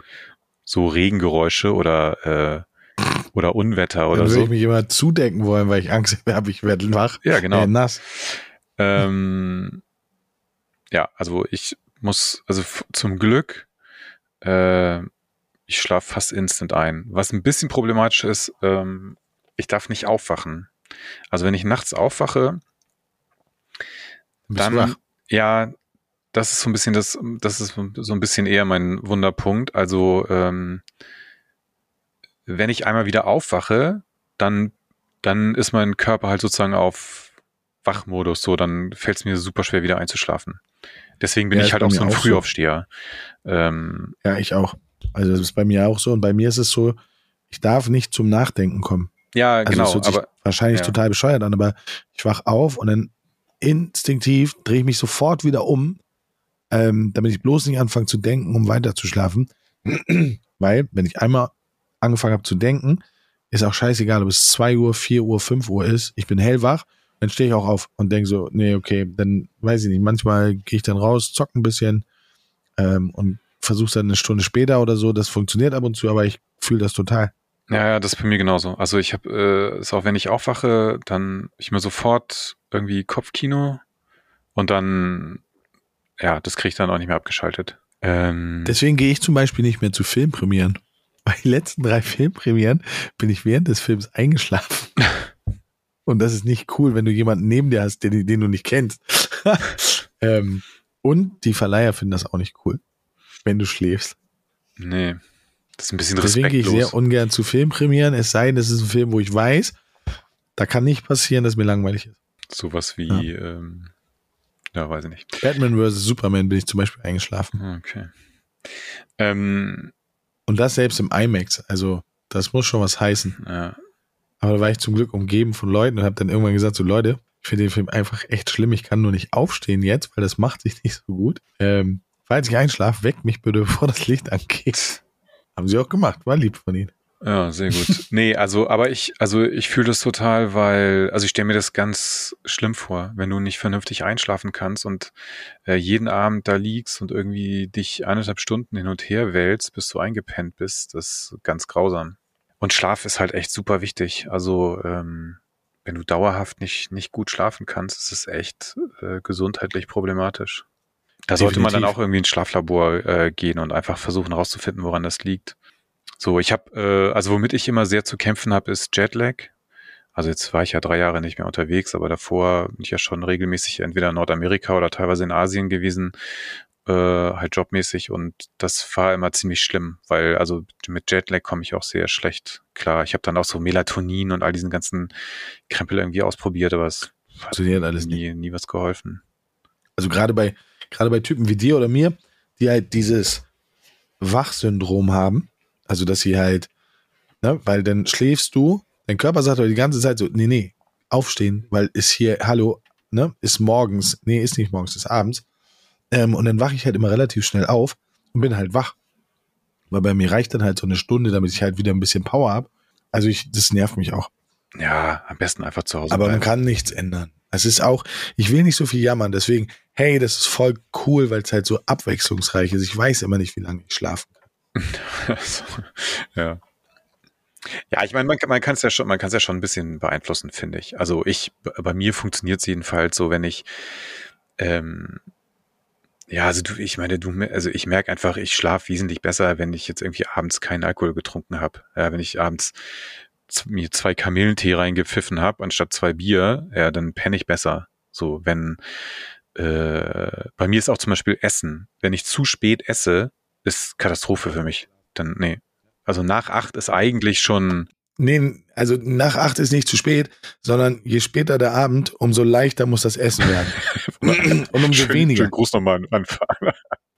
So Regengeräusche oder, äh, oder Unwetter oder Dann so. würde ich mich immer zudecken wollen, weil ich Angst habe, ich werde wach. Ja, genau. Äh, nass. Ähm, ja, also ich muss, also zum Glück, äh, ich schlafe fast instant ein. Was ein bisschen problematisch ist, ähm, ich darf nicht aufwachen. Also wenn ich nachts aufwache, dann, ja, das ist so ein bisschen das, das ist so ein bisschen eher mein Wunderpunkt. Also ähm, wenn ich einmal wieder aufwache, dann, dann ist mein Körper halt sozusagen auf Wachmodus. So, dann fällt es mir super schwer wieder einzuschlafen. Deswegen bin Ja, ich halt auch so ein auch so. Frühaufsteher. Ähm, Ja, ich auch. Also das ist bei mir auch so. Und bei mir ist es so, ich darf nicht zum Nachdenken kommen. ja, Also genau. Aber wahrscheinlich ja. total bescheuert an, aber ich wach auf und dann instinktiv drehe ich mich sofort wieder um, ähm, damit ich bloß nicht anfange zu denken, um weiter zu schlafen. Weil, wenn ich einmal angefangen habe zu denken, ist auch scheißegal, ob es 2 Uhr, 4 Uhr, 5 Uhr ist. Ich bin hellwach, dann stehe ich auch auf und denke so, nee, okay, dann weiß ich nicht. Manchmal gehe ich dann raus, zock ein bisschen ähm, und versuche dann eine Stunde später oder so. Das funktioniert ab und zu, aber ich fühle das total. Ja, ja, das ist bei mir genauso. Also ich habe, äh, ist auch wenn ich aufwache, dann ich mir sofort irgendwie Kopfkino und dann, ja, das kriege ich dann auch nicht mehr abgeschaltet. Ähm, Deswegen gehe ich zum Beispiel nicht mehr zu Filmpremieren. Bei den letzten drei Filmpremieren bin ich während des Films eingeschlafen. Und das ist nicht cool, wenn du jemanden neben dir hast, den, den du nicht kennst. ähm, und die Verleiher finden das auch nicht cool, wenn du schläfst. nee, das ist ein bisschen Deswegen gehe ich respektlos. sehr ungern zu Filmpremieren, es sei denn, es ist ein Film, wo ich weiß, da kann nicht passieren, dass mir langweilig ist. Sowas wie, ähm, ja, weiß ich nicht. Batman vs. Superman bin ich zum Beispiel eingeschlafen. Okay. Ähm, Und das selbst im IMAX. Also, das muss schon was heißen. ja, Aber da war ich zum Glück umgeben von Leuten und habe dann irgendwann gesagt, so Leute, ich finde den Film einfach echt schlimm. Ich kann nur nicht aufstehen jetzt, weil das macht sich nicht so gut. Ähm, falls ich einschlafe, weckt mich bitte, bevor das Licht angeht. Haben sie auch gemacht, war lieb von ihnen. Ja, sehr gut. nee, also, aber ich, also ich fühle das total, weil, also ich stelle mir das ganz schlimm vor, wenn du nicht vernünftig einschlafen kannst und äh, jeden Abend da liegst und irgendwie dich eineinhalb Stunden hin und her wälzt, bis du eingepennt bist. Das ist ganz grausam. Und Schlaf ist halt echt super wichtig. Also, ähm, wenn du dauerhaft nicht, nicht gut schlafen kannst, ist es echt äh, gesundheitlich problematisch. Da sollte man dann auch irgendwie ins Schlaflabor äh, gehen und einfach versuchen herauszufinden, woran das liegt. So, ich habe, äh, also womit ich immer sehr zu kämpfen habe, ist Jetlag. Also jetzt war ich ja drei Jahre nicht mehr unterwegs, aber davor bin ich ja schon regelmäßig entweder in Nordamerika oder teilweise in Asien gewesen, äh, halt jobmäßig und das war immer ziemlich schlimm, weil also mit Jetlag komme ich auch sehr schlecht klar. Ich habe dann auch so Melatonin und all diesen ganzen Krempel irgendwie ausprobiert, aber es hat Funktioniert alles nie, nie was geholfen. Also gerade bei, gerade bei Typen wie dir oder mir, die halt dieses Wachsyndrom haben, also dass sie halt, ne, weil dann schläfst du, dein Körper sagt aber die ganze Zeit so, nee, nee, aufstehen, weil ist hier, hallo, ne, ist morgens, nee, ist nicht morgens, ist abends. Ähm, und dann wache ich halt immer relativ schnell auf und bin halt wach. Weil bei mir reicht dann halt so eine Stunde, damit ich halt wieder ein bisschen Power habe. Also ich, das nervt mich auch. Ja, am besten einfach zu Hause Aber man bleiben. kann nichts ändern. Es ist auch, ich will nicht so viel jammern, deswegen, hey, das ist voll cool, weil es halt so abwechslungsreich ist. Ich weiß immer nicht, wie lange ich schlafen kann. ja. Ja, ich meine, man, man kann es ja schon, man kann es ja schon ein bisschen beeinflussen, finde ich. Also ich, bei mir funktioniert es jedenfalls so, wenn ich, ähm, ja, also du, ich meine, du, also ich merke einfach, ich schlafe wesentlich besser, wenn ich jetzt irgendwie abends keinen Alkohol getrunken habe. Ja, wenn ich abends mir zwei Kamillentee reingepfiffen habe, anstatt zwei Bier, ja, dann penne ich besser. So, wenn, äh, bei mir ist auch zum Beispiel Essen. Wenn ich zu spät esse, ist Katastrophe für mich. Dann, nee, also nach acht ist eigentlich schon. Nee, also nach acht ist nicht zu spät, sondern je später der Abend, umso leichter muss das Essen werden. Und umso schön, weniger. Schön Gruß nochmal an,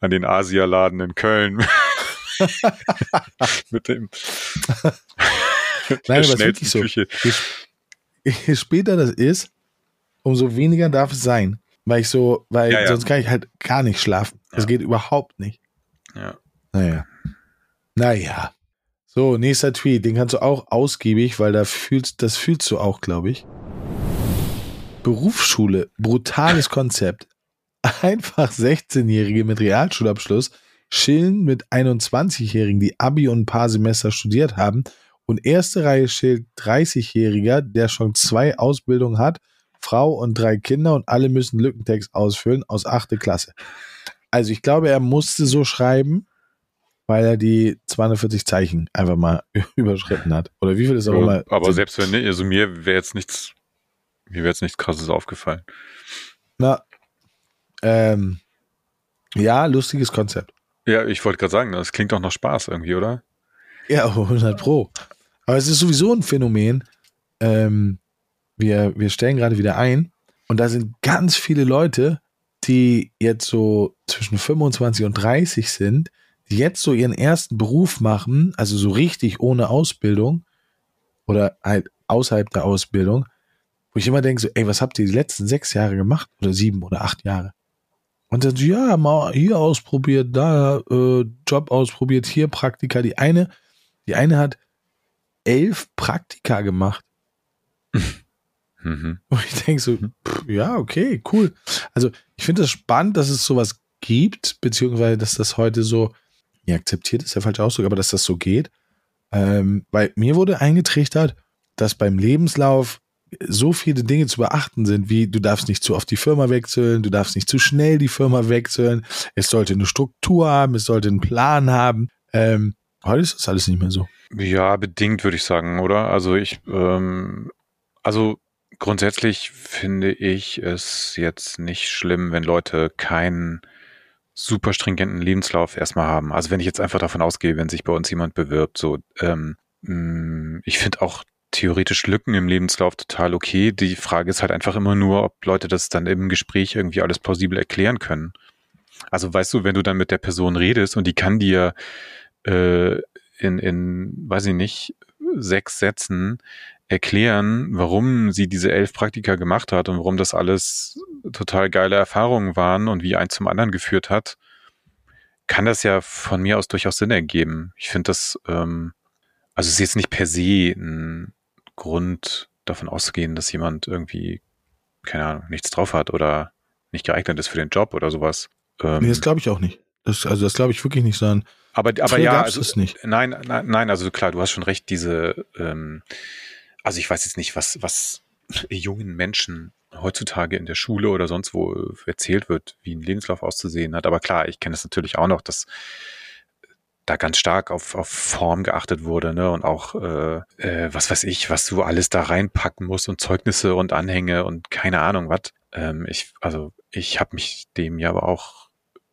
an den Asialaden in Köln. Mit dem. Nein, aber es ist so. Je, je, später das ist, umso weniger darf es sein. Weil ich so, weil ja, ja. sonst kann ich halt gar nicht schlafen. Das geht überhaupt nicht. Ja. Naja. Naja. So, nächster Tweet, den kannst du auch ausgiebig, weil da fühlst, das fühlst du auch, glaube ich. Berufsschule, brutales Konzept. Einfach 16-Jährige mit Realschulabschluss chillen mit 21-Jährigen, die Abi und ein paar Semester studiert haben. Und erste Reihe chillt 30-Jähriger, der schon zwei Ausbildungen hat, Frau und drei Kinder und alle müssen Lückentext ausfüllen aus achte Klasse. Also ich glaube, er musste so schreiben, weil er die 240 Zeichen einfach mal überschritten hat. Oder wie viel ist auch immer? Aber selbst wenn nicht, also mir wäre jetzt nichts, mir wäre jetzt nichts krasses aufgefallen. Na, ähm, ja, lustiges Konzept. Ja, ich wollte gerade sagen, das klingt doch nach Spaß irgendwie, oder? Ja, 100 Pro. Aber es ist sowieso ein Phänomen. Ähm, wir, wir stellen gerade wieder ein und da sind ganz viele Leute, die jetzt so zwischen 25 und 30 sind, die jetzt so ihren ersten Beruf machen, also so richtig ohne Ausbildung oder halt außerhalb der Ausbildung, wo ich immer denke, so, ey, was habt ihr die letzten sechs Jahre gemacht oder sieben oder acht Jahre? Und dann so, ja, mal hier ausprobiert, da äh, Job ausprobiert, hier Praktika. Die eine, die eine hat elf Praktika gemacht. Mhm. Und ich denke so, pff, ja, okay, cool. Also ich finde es das spannend, dass es sowas gibt, beziehungsweise dass das heute so ja, akzeptiert ist der falsche Ausdruck, aber dass das so geht. Ähm, weil mir wurde eingetrichtert, dass beim Lebenslauf so viele Dinge zu beachten sind, wie du darfst nicht zu oft die Firma wechseln, du darfst nicht zu schnell die Firma wechseln, es sollte eine Struktur haben, es sollte einen Plan haben. Ähm, heute ist das alles nicht mehr so. Ja, bedingt würde ich sagen, oder? Also ich, ähm, also grundsätzlich finde ich es jetzt nicht schlimm, wenn Leute keinen super stringenten Lebenslauf erstmal haben. Also wenn ich jetzt einfach davon ausgehe, wenn sich bei uns jemand bewirbt, so, ähm, mm, ich finde auch theoretisch Lücken im Lebenslauf total okay. Die Frage ist halt einfach immer nur, ob Leute das dann im Gespräch irgendwie alles plausibel erklären können. Also weißt du, wenn du dann mit der Person redest und die kann dir äh, in, in, weiß ich nicht, sechs Sätzen erklären, warum sie diese elf Praktika gemacht hat und warum das alles total geile Erfahrungen waren und wie eins zum anderen geführt hat, kann das ja von mir aus durchaus Sinn ergeben. Ich finde das, ähm, also es ist jetzt nicht per se ein Grund davon auszugehen, dass jemand irgendwie, keine Ahnung, nichts drauf hat oder nicht geeignet ist für den Job oder sowas. Ähm, nee, das glaube ich auch nicht. Das, also das glaube ich wirklich nicht, sondern aber, aber ja, also, nicht. Nein, nein, nein, also klar, du hast schon recht, diese ähm, also ich weiß jetzt nicht, was, was jungen Menschen heutzutage in der Schule oder sonst wo äh, erzählt wird, wie ein Lebenslauf auszusehen hat. Aber klar, ich kenne es natürlich auch noch, dass da ganz stark auf, auf Form geachtet wurde, ne? Und auch, äh, äh, was weiß ich, was du alles da reinpacken musst und Zeugnisse und Anhänge und keine Ahnung was. Ähm, ich, also ich habe mich dem ja aber auch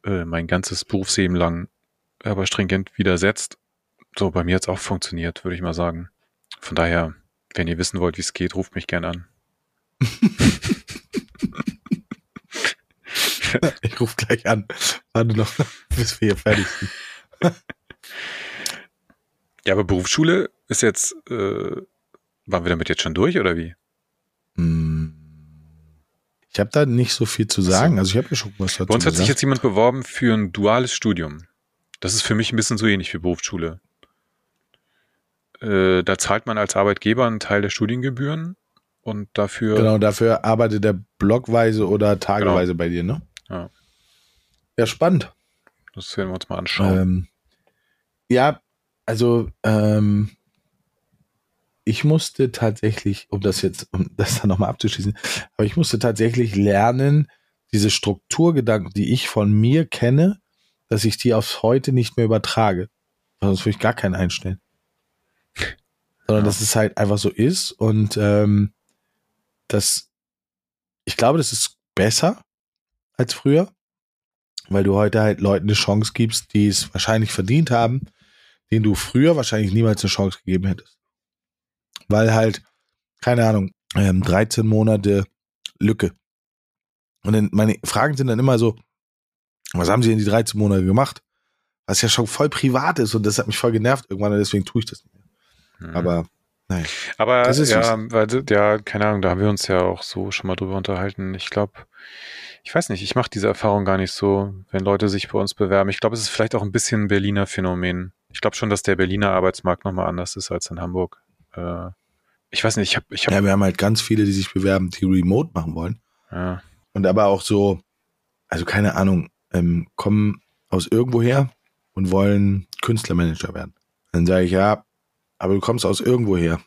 äh, mein ganzes Berufsleben lang aber stringent widersetzt. So, bei mir hat auch funktioniert, würde ich mal sagen. Von daher, wenn ihr wissen wollt, wie es geht, ruft mich gern an. ich rufe gleich an. Warte noch, bis wir hier fertig sind. ja, aber Berufsschule ist jetzt, äh, waren wir damit jetzt schon durch oder wie? Hm. Ich habe da nicht so viel zu sagen. Also ich habe ja schon was dazu Bei uns hat gesagt. sich jetzt jemand beworben für ein duales Studium. Das ist für mich ein bisschen so ähnlich wie Berufsschule. Äh, da zahlt man als Arbeitgeber einen Teil der Studiengebühren und dafür. Genau, dafür arbeitet er blockweise oder tageweise genau. bei dir, ne? Ja. Ja, spannend. Das werden wir uns mal anschauen. Ähm, Ja, also ähm, ich musste tatsächlich, um das jetzt, um das dann nochmal abzuschließen, aber ich musste tatsächlich lernen, diese Strukturgedanken, die ich von mir kenne, dass ich die aufs Heute nicht mehr übertrage. Sonst würde ich gar keinen einstellen. Sondern ja. dass es halt einfach so ist und ähm, das, ich glaube, das ist besser als früher, weil du heute halt Leuten eine Chance gibst, die es wahrscheinlich verdient haben, denen du früher wahrscheinlich niemals eine Chance gegeben hättest weil halt, keine Ahnung, ähm, 13 Monate Lücke. Und dann meine Fragen sind dann immer so, was haben sie in die 13 Monate gemacht? Was ja schon voll privat ist und das hat mich voll genervt irgendwann und deswegen tue ich das nicht. Mhm. Aber nein. Aber das ist ja, weil, ja, keine Ahnung, da haben wir uns ja auch so schon mal drüber unterhalten. Ich glaube, ich weiß nicht, ich mache diese Erfahrung gar nicht so, wenn Leute sich bei uns bewerben. Ich glaube, es ist vielleicht auch ein bisschen ein Berliner Phänomen. Ich glaube schon, dass der Berliner Arbeitsmarkt nochmal anders ist als in Hamburg. Äh, ich weiß nicht, ich habe. Ich hab, ja, wir haben halt ganz viele, die sich bewerben, die remote machen wollen. Ja. Und aber auch so, also keine Ahnung, ähm, kommen aus irgendwoher und wollen Künstlermanager werden. Dann sage ich, ja, aber du kommst aus irgendwoher.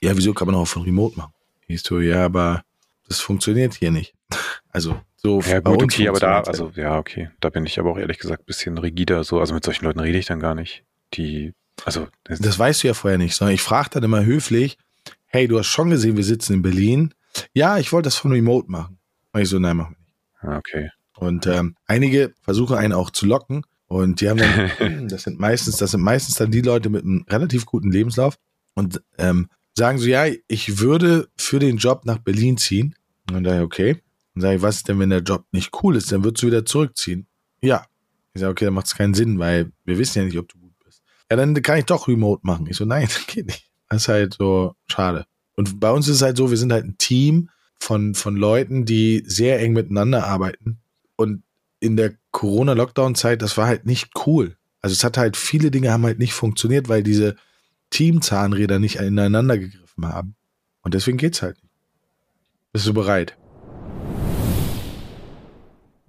Ja, wieso kann man auch von Remote machen? Ich so, ja, aber das funktioniert hier nicht. Also so. Ja gut, okay, aber da, also ja, okay, da bin ich aber auch ehrlich gesagt ein bisschen rigider. So, also mit solchen Leuten rede ich dann gar nicht. Die, also das, das weißt du ja vorher nicht, sondern ich frage dann immer höflich, hey, du hast schon gesehen, wir sitzen in Berlin. Ja, ich wollte das von Remote machen. Und ich so, nein, machen wir nicht. Ah, okay. Und ähm, einige versuchen einen auch zu locken. Und die haben dann, das sind meistens, das sind meistens dann die Leute mit einem relativ guten Lebenslauf und ähm, sagen so, ja, ich würde für den Job nach Berlin ziehen. Und dann dachte ich, okay. Und sage ich, was ist denn, wenn der Job nicht cool ist? Dann würdest du wieder zurückziehen. Ja. Ich sage, okay, dann macht es keinen Sinn, weil wir wissen ja nicht, ob du gut bist. Ja, dann kann ich doch Remote machen. Ich so, nein, geht nicht. Das ist halt so schade. Und bei uns ist es halt so, wir sind halt ein Team von, von Leuten, die sehr eng miteinander arbeiten. Und in der Corona-Lockdown-Zeit, das war halt nicht cool. Also es hat halt, viele Dinge haben halt nicht funktioniert, weil diese Teamzahnräder nicht ineinander gegriffen haben. Und deswegen geht's halt nicht. Bist du bereit?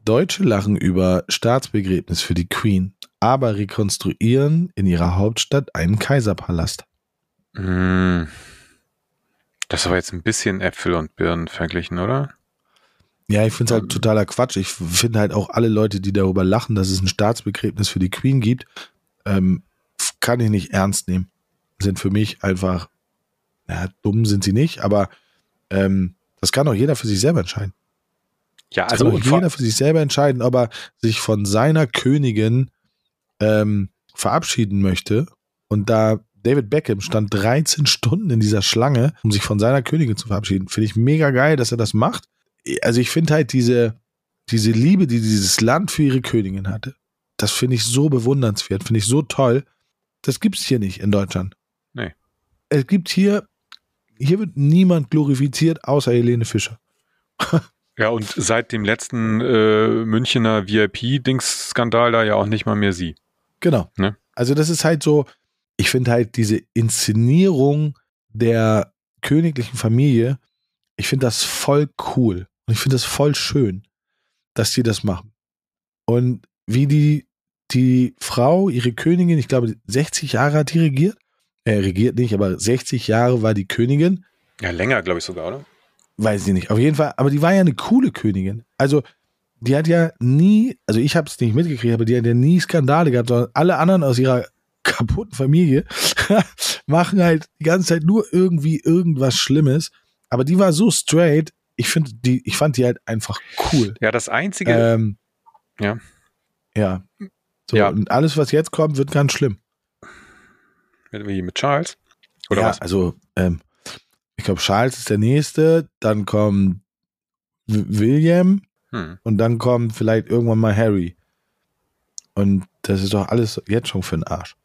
Deutsche lachen über Staatsbegräbnis für die Queen, aber rekonstruieren in ihrer Hauptstadt einen Kaiserpalast. Hm. Das war jetzt ein bisschen Äpfel und Birnen verglichen, oder? Ja, ich finde es halt ähm. totaler Quatsch. Ich finde halt auch alle Leute, die darüber lachen, dass es ein Staatsbegräbnis für die Queen gibt, ähm, kann ich nicht ernst nehmen. Sind für mich einfach, ja, dumm sind sie nicht, aber ähm, das kann auch jeder für sich selber entscheiden. Ja, also kann auch jeder für sich selber entscheiden, ob er sich von seiner Königin ähm, verabschieden möchte und da David Beckham stand 13 Stunden in dieser Schlange, um sich von seiner Königin zu verabschieden. Finde ich mega geil, dass er das macht. Also ich finde halt diese, diese Liebe, die dieses Land für ihre Königin hatte, das finde ich so bewundernswert, finde ich so toll. Das gibt es hier nicht in Deutschland. Nee. Es gibt hier, hier wird niemand glorifiziert, außer Helene Fischer. ja, und seit dem letzten äh, Münchener VIP-Dings-Skandal da ja auch nicht mal mehr sie. Genau. Ne? Also das ist halt so, ich finde halt diese Inszenierung der königlichen Familie, ich finde das voll cool. Und ich finde das voll schön, dass die das machen. Und wie die, die Frau, ihre Königin, ich glaube, 60 Jahre hat die regiert. Er äh, regiert nicht, aber 60 Jahre war die Königin. Ja, länger, glaube ich sogar, oder? Weiß ich nicht. Auf jeden Fall, aber die war ja eine coole Königin. Also, die hat ja nie, also ich habe es nicht mitgekriegt, aber die hat ja nie Skandale gehabt, sondern alle anderen aus ihrer kaputten Familie machen halt die ganze Zeit nur irgendwie irgendwas Schlimmes. Aber die war so straight. Ich finde die, ich fand die halt einfach cool. Ja, das einzige. Ähm, ja. Ja. So, ja. Und alles, was jetzt kommt, wird ganz schlimm. Wie mit Charles? Oder ja, was? also, ähm, ich glaube, Charles ist der nächste, dann kommt William hm. und dann kommt vielleicht irgendwann mal Harry. Und das ist doch alles jetzt schon für den Arsch.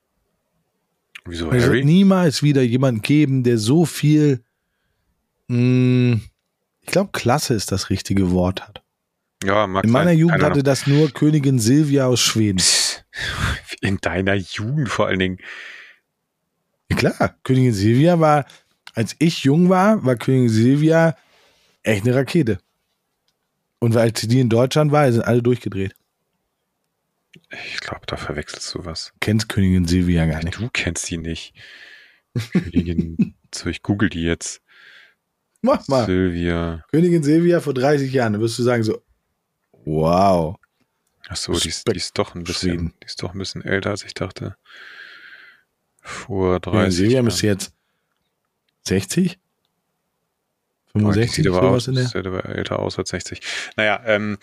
Wieso es Harry? wird niemals wieder jemand geben, der so viel, mh, hm, ich glaube, Klasse ist das richtige Wort hat. Ja, mag In meiner sein. Jugend hatte das nur Königin Silvia aus Schweden. In deiner Jugend vor allen Dingen. Ja, klar, Königin Silvia war, als ich jung war, war Königin Silvia echt eine Rakete. Und weil die in Deutschland war, sind alle durchgedreht. Ich glaube, da verwechselst du was. Kennst Königin Silvia gar nicht. Du kennst die nicht. Königin, so ich google die jetzt. Mach mal. Silvia. Königin Silvia vor 30 Jahren. Da wirst du sagen so, wow. Achso, die, ist- die ist doch ein bisschen, die ist doch ein bisschen älter, als ich dachte. Vor Königin 30 Silvia Jahren. müsste jetzt 60? Oh, die 65, sieht aber, sowas aus, in der. sieht aber älter aus als 60. Naja, ähm,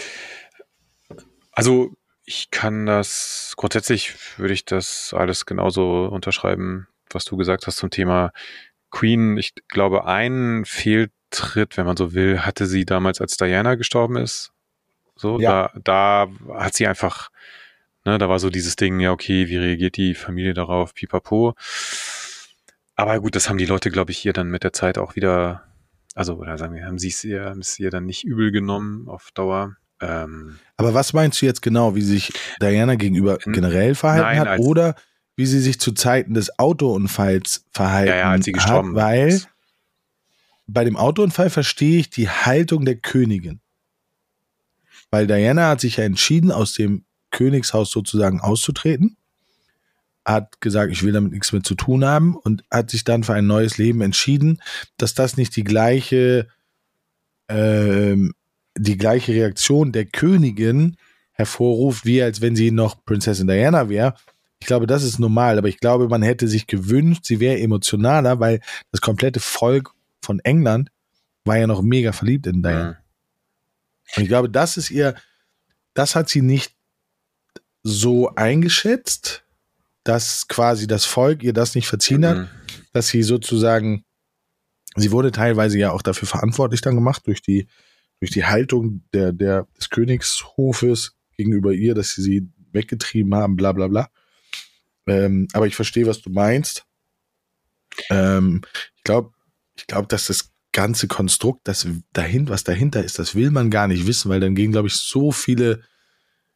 also ich kann das, grundsätzlich würde ich das alles genauso unterschreiben, was du gesagt hast zum Thema Queen. Ich glaube, einen Fehltritt, wenn man so will, hatte sie damals, als Diana gestorben ist. So, Ja. da, da hat sie einfach, ne, da war so dieses Ding, ja, okay, wie reagiert die Familie darauf, pipapo. Aber gut, das haben die Leute, glaube ich, ihr dann mit der Zeit auch wieder, also, oder sagen wir, haben sie es ihr, haben es ihr dann nicht übel genommen auf Dauer. Ähm, Aber was meinst du jetzt genau, wie sich Diana gegenüber generell verhalten nein, hat als- oder wie sie sich zu Zeiten des Autounfalls verhalten ja, ja, als sie gestorben hat? Weil ist. bei dem Autounfall verstehe ich die Haltung der Königin. Weil Diana hat sich ja entschieden, aus dem Königshaus sozusagen auszutreten, hat gesagt, ich will damit nichts mehr zu tun haben und hat sich dann für ein neues Leben entschieden, dass das nicht die gleiche, ähm, die gleiche Reaktion der Königin hervorruft, wie als wenn sie noch Prinzessin Diana wäre. Ich glaube, das ist normal, aber ich glaube, man hätte sich gewünscht, sie wäre emotionaler, weil das komplette Volk von England war ja noch mega verliebt in Diana. Mhm. Und ich glaube, das ist ihr, das hat sie nicht so eingeschätzt, dass quasi das Volk ihr das nicht verziehen hat, Mhm. dass sie sozusagen, sie wurde teilweise ja auch dafür verantwortlich dann gemacht durch die, durch die Haltung der, der, des Königshofes gegenüber ihr, dass sie sie weggetrieben haben, bla bla bla. Ähm, aber ich verstehe, was du meinst. Ähm, ich glaube, ich glaube, dass das ganze Konstrukt, das dahin, was dahinter ist, das will man gar nicht wissen, weil dann gehen, glaube ich, so viele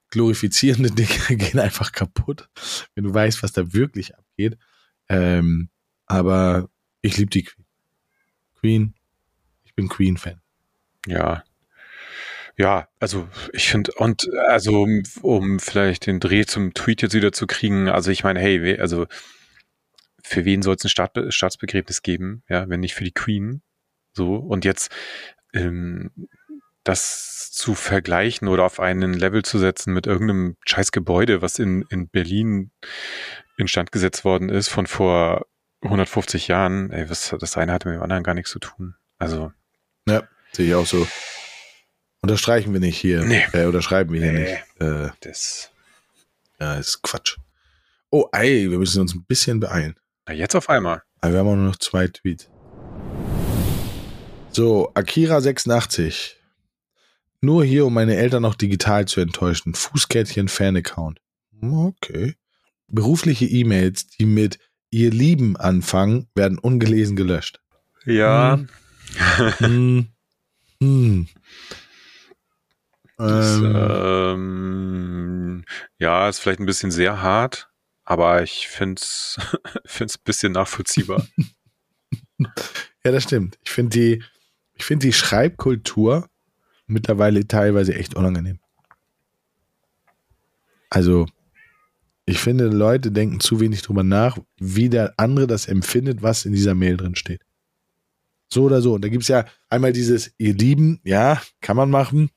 glorifizierende Dinge gehen einfach kaputt, wenn du weißt, was da wirklich abgeht. Ähm, aber ich liebe die Queen. Queen. Ich bin Queen-Fan. Ja. Ja, also ich finde, und also um, um vielleicht den Dreh zum Tweet jetzt wieder zu kriegen, also ich meine, hey, also für wen soll es ein Staat, Staatsbegräbnis geben, ja, wenn nicht für die Queen? So, und jetzt ähm, das zu vergleichen oder auf einen Level zu setzen mit irgendeinem scheiß Gebäude, was in, in Berlin instand gesetzt worden ist von vor 150 Jahren, ey, was, das eine hatte mit dem anderen gar nichts zu tun. Also, Ja, sehe ich auch so. Unterstreichen wir nicht hier. Nee. Äh, oder schreiben wir hier Nee. nicht. Äh, das, ja, ist Quatsch. Oh, ey, wir müssen uns ein bisschen beeilen. na jetzt auf einmal. Aber wir haben auch nur noch zwei Tweets. So, Akira86. Nur hier, um meine Eltern noch digital zu enttäuschen. Fußkettchen Fan-Account. Okay. Berufliche E-Mails, die mit ihr Lieben anfangen, werden ungelesen gelöscht. Ja, Hm. Hm. Das, Ähm, ähm, ja, ist vielleicht ein bisschen sehr hart, aber ich finde es ein bisschen nachvollziehbar. Ja, das stimmt. Ich finde die, ich finde die Schreibkultur mittlerweile teilweise echt unangenehm. Also, ich finde, Leute denken zu wenig drüber nach, wie der andere das empfindet, was in dieser Mail drin steht. So oder so. Und da gibt es ja einmal dieses, ihr Lieben, ja, kann man machen,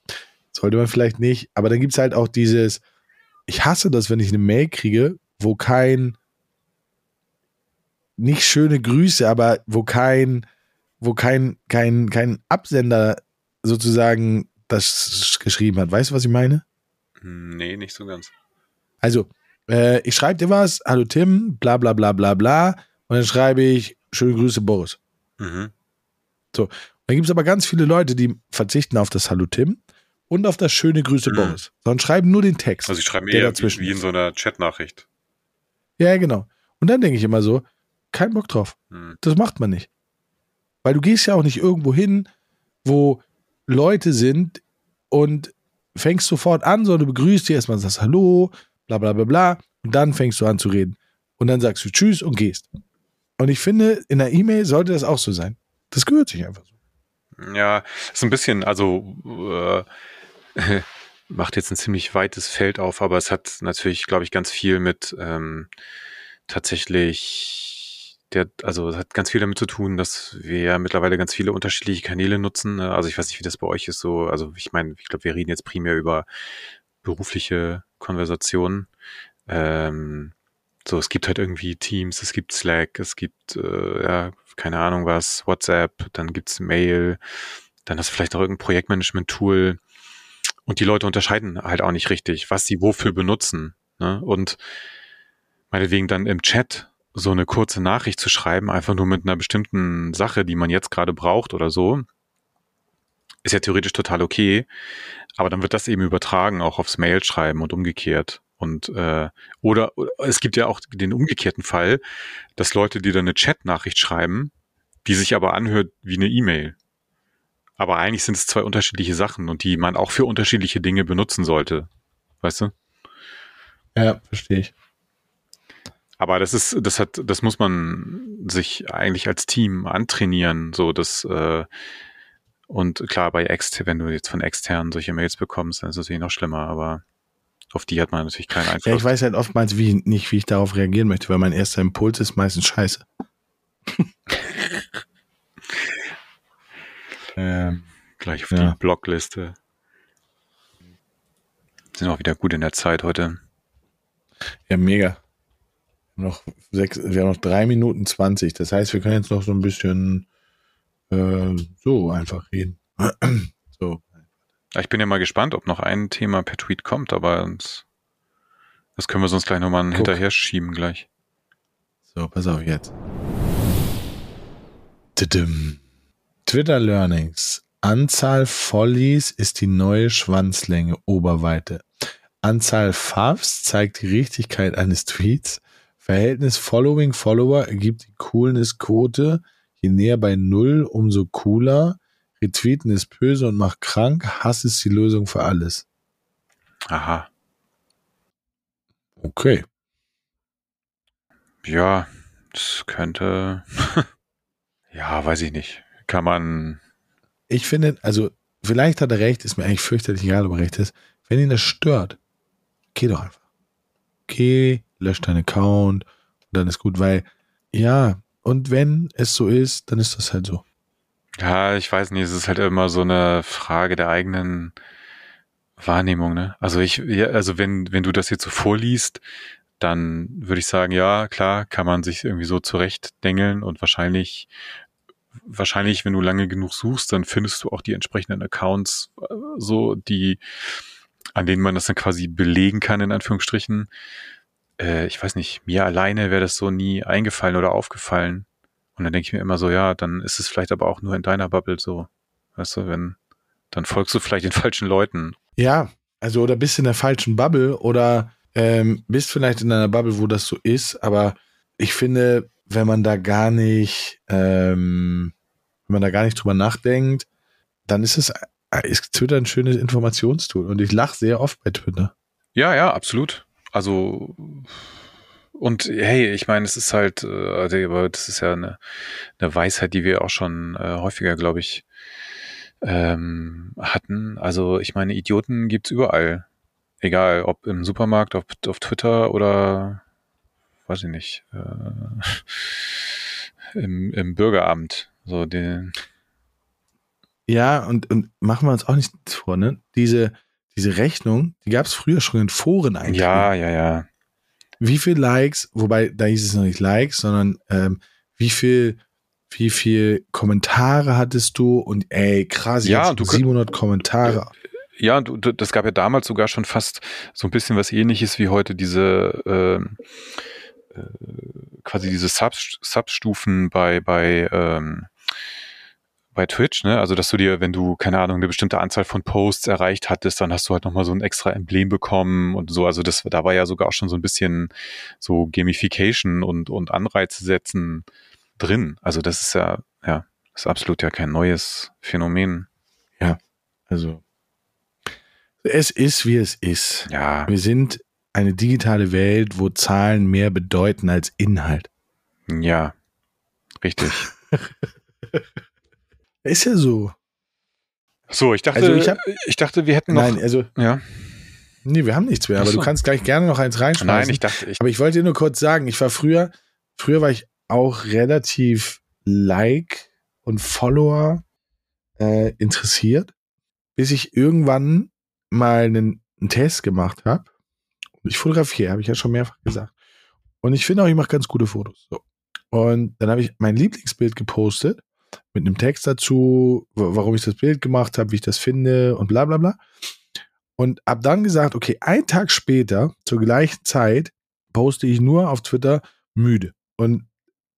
sollte man vielleicht nicht, aber dann gibt es halt auch dieses, ich hasse das, wenn ich eine Mail kriege, wo kein, nicht schöne Grüße, aber wo kein, wo kein, kein, kein Absender sozusagen das geschrieben hat. Weißt du, was ich meine? nee, nicht so ganz. Also, äh, ich schreibe dir was, hallo Tim, bla bla bla bla bla, und dann schreibe ich, schöne Grüße Boris. Mhm. Dann gibt es aber ganz viele Leute, die verzichten auf das Hallo Tim und auf das schöne Grüße Mhm. Boris, sondern schreiben nur den Text. Also ich schreibe eher dazwischen wie in so einer Chatnachricht. Ja, genau. Und dann denke ich immer so, kein Bock drauf. Hm. Das macht man nicht. Weil du gehst ja auch nicht irgendwo hin, wo Leute sind und fängst sofort an, sondern du begrüßt die erstmal sagst Hallo, bla bla bla bla, und dann fängst du an zu reden. Und dann sagst du Tschüss und gehst. Und ich finde, in der E-Mail sollte das auch so sein. Das gehört sich einfach so. Ja, ist ein bisschen, also äh, macht jetzt ein ziemlich weites Feld auf, aber es hat natürlich, glaube ich, ganz viel mit ähm, tatsächlich der, also es hat ganz viel damit zu tun, dass wir ja mittlerweile ganz viele unterschiedliche Kanäle nutzen. Ne? Also ich weiß nicht, wie das bei euch ist so. Also ich meine, ich glaube, wir reden jetzt primär über berufliche Konversationen. Ähm, so, es gibt halt irgendwie Teams, es gibt Slack, es gibt, äh, ja, keine Ahnung was, WhatsApp, dann gibt's Mail, dann hast du vielleicht noch irgendein Projektmanagement-Tool. Und die Leute unterscheiden halt auch nicht richtig, was sie wofür benutzen. Ne? Und meinetwegen dann im Chat so eine kurze Nachricht zu schreiben, einfach nur mit einer bestimmten Sache, die man jetzt gerade braucht oder so, ist ja theoretisch total okay. Aber dann wird das eben übertragen, auch aufs Mail schreiben und umgekehrt. Und äh, oder, oder es gibt ja auch den umgekehrten Fall, dass Leute, die dann eine Chat-Nachricht schreiben, die sich aber anhört wie eine E-Mail. Aber eigentlich sind es zwei unterschiedliche Sachen und die man auch für unterschiedliche Dinge benutzen sollte. Weißt du? Ja, verstehe ich. Aber das ist, das hat, das muss man sich eigentlich als Team antrainieren, so dass äh, und klar, bei extern, wenn du jetzt von externen solche Mails bekommst, dann ist es natürlich noch schlimmer, aber auf die hat man natürlich keinen Einfluss. Ja, ich weiß halt oftmals wie, nicht, wie ich darauf reagieren möchte, weil mein erster Impuls ist meistens scheiße. ähm, Gleich auf ja. die Blockliste. Sind auch wieder gut in der Zeit heute. Ja, mega. Noch sechs, wir haben noch drei Minuten zwanzig. Das heißt, wir können jetzt noch so ein bisschen äh, so einfach reden. so. Ich bin ja mal gespannt, ob noch ein Thema per Tweet kommt, aber uns, das können wir sonst gleich nochmal Guck. hinterher schieben gleich. So, pass auf jetzt. Tidim. Twitter Learnings. Anzahl Follies ist die neue Schwanzlänge Oberweite. Anzahl Favs zeigt die Richtigkeit eines Tweets. Verhältnis Following Follower ergibt die Coolness-Quote. Je näher bei Null, umso cooler. Retweeten ist böse und macht krank. Hass ist die Lösung für alles. Aha. Okay. Ja, das könnte. ja, weiß ich nicht. Kann man. Ich finde, also, vielleicht hat er recht, ist mir eigentlich fürchterlich egal, ob er recht ist. Wenn ihn das stört, geh doch einfach. Okay, lösch deinen Account und dann ist gut, weil, ja, und wenn es so ist, dann ist das halt so. Ja, ich weiß nicht, es ist halt immer so eine Frage der eigenen Wahrnehmung, ne? Also ich, also wenn, wenn du das jetzt so vorliest, dann würde ich sagen, ja, klar, kann man sich irgendwie so zurechtdengeln und wahrscheinlich, wahrscheinlich, wenn du lange genug suchst, dann findest du auch die entsprechenden Accounts, äh, so, die, an denen man das dann quasi belegen kann, in Anführungsstrichen. Äh, ich weiß nicht, mir alleine wäre das so nie eingefallen oder aufgefallen. Und dann denke ich mir immer so, ja, dann ist es vielleicht aber auch nur in deiner Bubble so. Weißt du, wenn, dann folgst du vielleicht den falschen Leuten. Ja, also oder bist in der falschen Bubble oder ähm, bist vielleicht in einer Bubble, wo das so ist, aber ich finde, wenn man da gar nicht, ähm, wenn man da gar nicht drüber nachdenkt, dann ist es, äh, ist Twitter ein schönes Informationstool und ich lache sehr oft bei Twitter. Ja, ja, absolut. Also und hey, ich meine, es ist halt, äh, aber das ist ja eine, eine Weisheit, die wir auch schon äh, häufiger, glaube ich, ähm, hatten. Also ich meine, Idioten gibt's überall. Egal, ob im Supermarkt, auf, auf Twitter oder weiß ich nicht, äh, im, im Bürgeramt. So den. Ja, und, und machen wir uns auch nicht vor, ne? Diese, diese Rechnung, die gab es früher schon in Foren eigentlich. Ja, ja, ja. Wie viel Likes, wobei da hieß es noch nicht Likes, sondern ähm, wie viel, wie viel Kommentare hattest du? Und ey, krass, ich Ja, du schon könnt- 700 Kommentare. Ja, du, du, das gab ja damals sogar schon fast so ein bisschen was ähnliches wie heute diese äh, quasi diese Subs, Substufen bei, bei, ähm, bei Twitch, ne? Also dass du dir, wenn du, keine Ahnung, eine bestimmte Anzahl von Posts erreicht hattest, dann hast du halt nochmal so ein extra Emblem bekommen und so. Also das, da war ja sogar auch schon so ein bisschen so Gamification und, und Anreize setzen drin. Also das ist ja, ja, ist absolut ja kein neues Phänomen. Also, es ist, wie es ist. Ja, Wir sind eine digitale Welt, wo Zahlen mehr bedeuten als Inhalt. ja, richtig. Ist ja so. So, ich dachte, Also ich ich, hab- dachte, wir hätten noch. Nein, also, ja. nee, wir haben nichts mehr, aber so. du kannst gleich gerne noch eins reinschmeißen. Nein, ich dachte, ich. Aber ich wollte dir nur kurz sagen, ich war früher, früher war ich auch relativ Like und Follower äh, interessiert, bis ich irgendwann mal einen, einen Test gemacht habe. Ich fotografiere, habe ich ja schon mehrfach gesagt. Und ich finde auch, ich mache ganz gute Fotos. So. Und dann habe ich mein Lieblingsbild gepostet mit einem Text dazu, wa- warum ich das Bild gemacht habe, wie ich das finde und bla bla bla. Und ab dann gesagt, okay, ein Tag später, zur gleichen Zeit, poste ich nur auf Twitter müde. Und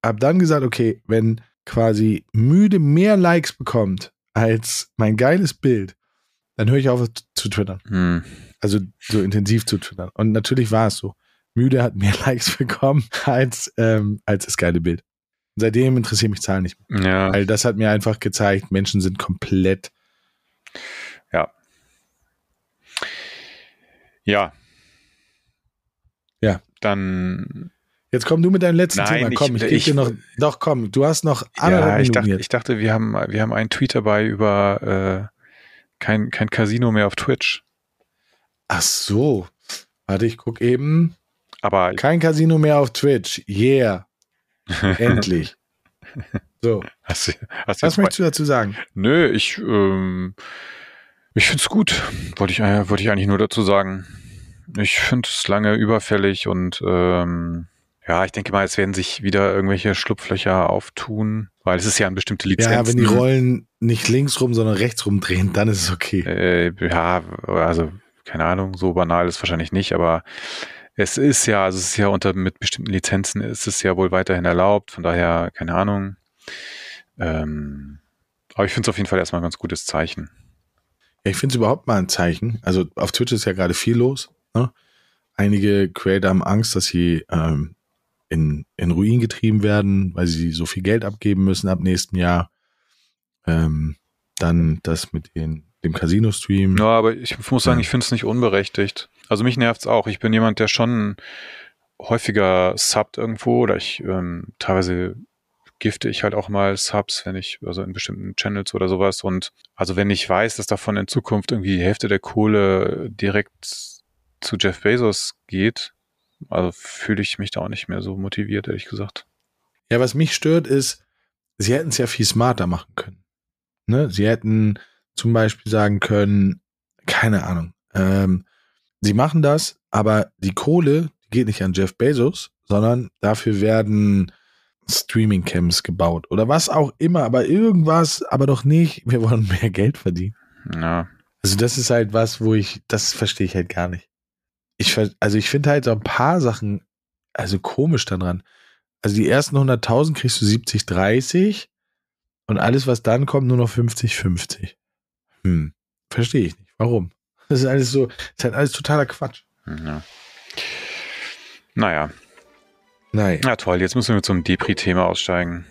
hab dann gesagt, okay, wenn quasi müde mehr Likes bekommt als mein geiles Bild, dann höre ich auf zu twittern. Hm. Also so intensiv zu twittern. Und natürlich war es so. Müde hat mehr Likes bekommen als, ähm, als das geile Bild. Und seitdem interessieren mich Zahlen nicht mehr. Ja. Weil das hat mir einfach gezeigt, Menschen sind komplett. Ja. Ja. Dann. Jetzt komm du mit deinem letzten Nein, Thema. Komm, ich, ich- ich- dir noch. Doch, komm, du hast noch Ja, ich dachte, ich dachte, wir haben, wir haben einen Tweet dabei über äh, kein, kein Casino mehr auf Twitch. Ach so. Warte, ich guck eben. Aber Kein Casino mehr auf Twitch. Yeah. Endlich. So, hast, du- hast was möchtest du dazu sagen? Nö, ich, ähm, ich find's gut. Wollte ich, wollte ich eigentlich nur dazu sagen. Ich finde es lange überfällig und ähm, ja, ich denke mal, es werden sich wieder irgendwelche Schlupflöcher auftun, weil es ist ja an bestimmte Lizenzen. Ja, wenn die Rollen nicht links rum, sondern rechts rum drehen, dann ist es okay. Äh, ja, also keine Ahnung, so banal ist wahrscheinlich nicht, aber es ist ja, also es ist ja unter mit bestimmten Lizenzen ist es ja wohl weiterhin erlaubt, von daher keine Ahnung. Ähm, aber ich finde es auf jeden Fall erstmal ein ganz gutes Zeichen. Ja, ich finde es überhaupt mal ein Zeichen. Also auf Twitch ist ja gerade viel los. Ne? Einige Creator haben Angst, dass sie ähm, in, in Ruin getrieben werden, weil sie so viel Geld abgeben müssen ab nächstem Jahr. Ähm, dann das mit den, dem Casino-Stream. Ja, aber ich muss sagen, ich finde es nicht unberechtigt. Also mich nervt's auch. Ich bin jemand, der schon häufiger subbt irgendwo oder ich ähm, teilweise gifte ich halt auch mal Subs, wenn ich, also in bestimmten Channels oder sowas. Und also wenn ich weiß, dass davon in Zukunft irgendwie die Hälfte der Kohle direkt zu Jeff Bezos geht, also fühle ich mich da auch nicht mehr so motiviert, ehrlich gesagt. Ja, was mich stört, ist, sie hätten es ja viel smarter machen können. Ne? Sie hätten zum Beispiel sagen können, keine Ahnung, ähm, sie machen das, aber die Kohle die geht nicht an Jeff Bezos, sondern dafür werden Streaming-Camps gebaut oder was auch immer, aber irgendwas, aber doch nicht, wir wollen mehr Geld verdienen. Ja, Also das ist halt was, wo ich, das verstehe ich halt gar nicht. Ich, also ich finde halt so ein paar Sachen, also komisch daran. Also die ersten 100.000 kriegst du 70, 30 und alles, was dann kommt, nur noch 50, 50. Hm, verstehe ich nicht. Warum? Das ist alles so, das ist halt alles totaler Quatsch. ja. Naja, Nein, na toll, jetzt müssen wir zum Depri-Thema aussteigen.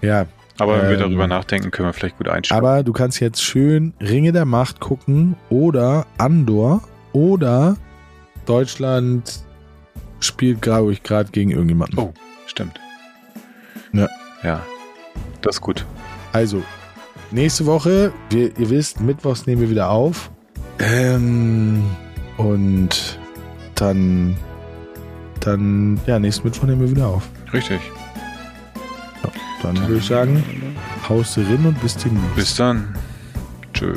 ja. Aber wenn wir Ähm, darüber nachdenken, können wir vielleicht gut einsteigen. Aber du kannst jetzt schön Ringe der Macht gucken oder Andor oder Deutschland spielt, glaube ich, gerade gegen irgendjemanden. Oh. Stimmt. Ja. Ja. Das ist gut. Also, nächste Woche, wir, ihr wisst, mittwochs nehmen wir wieder auf. Ähm, und dann, dann, ja, nächsten Mittwoch nehmen wir wieder auf. Richtig. Dann würde ich sagen, Haus rein und bis demnächst. Bis dann. Tschö.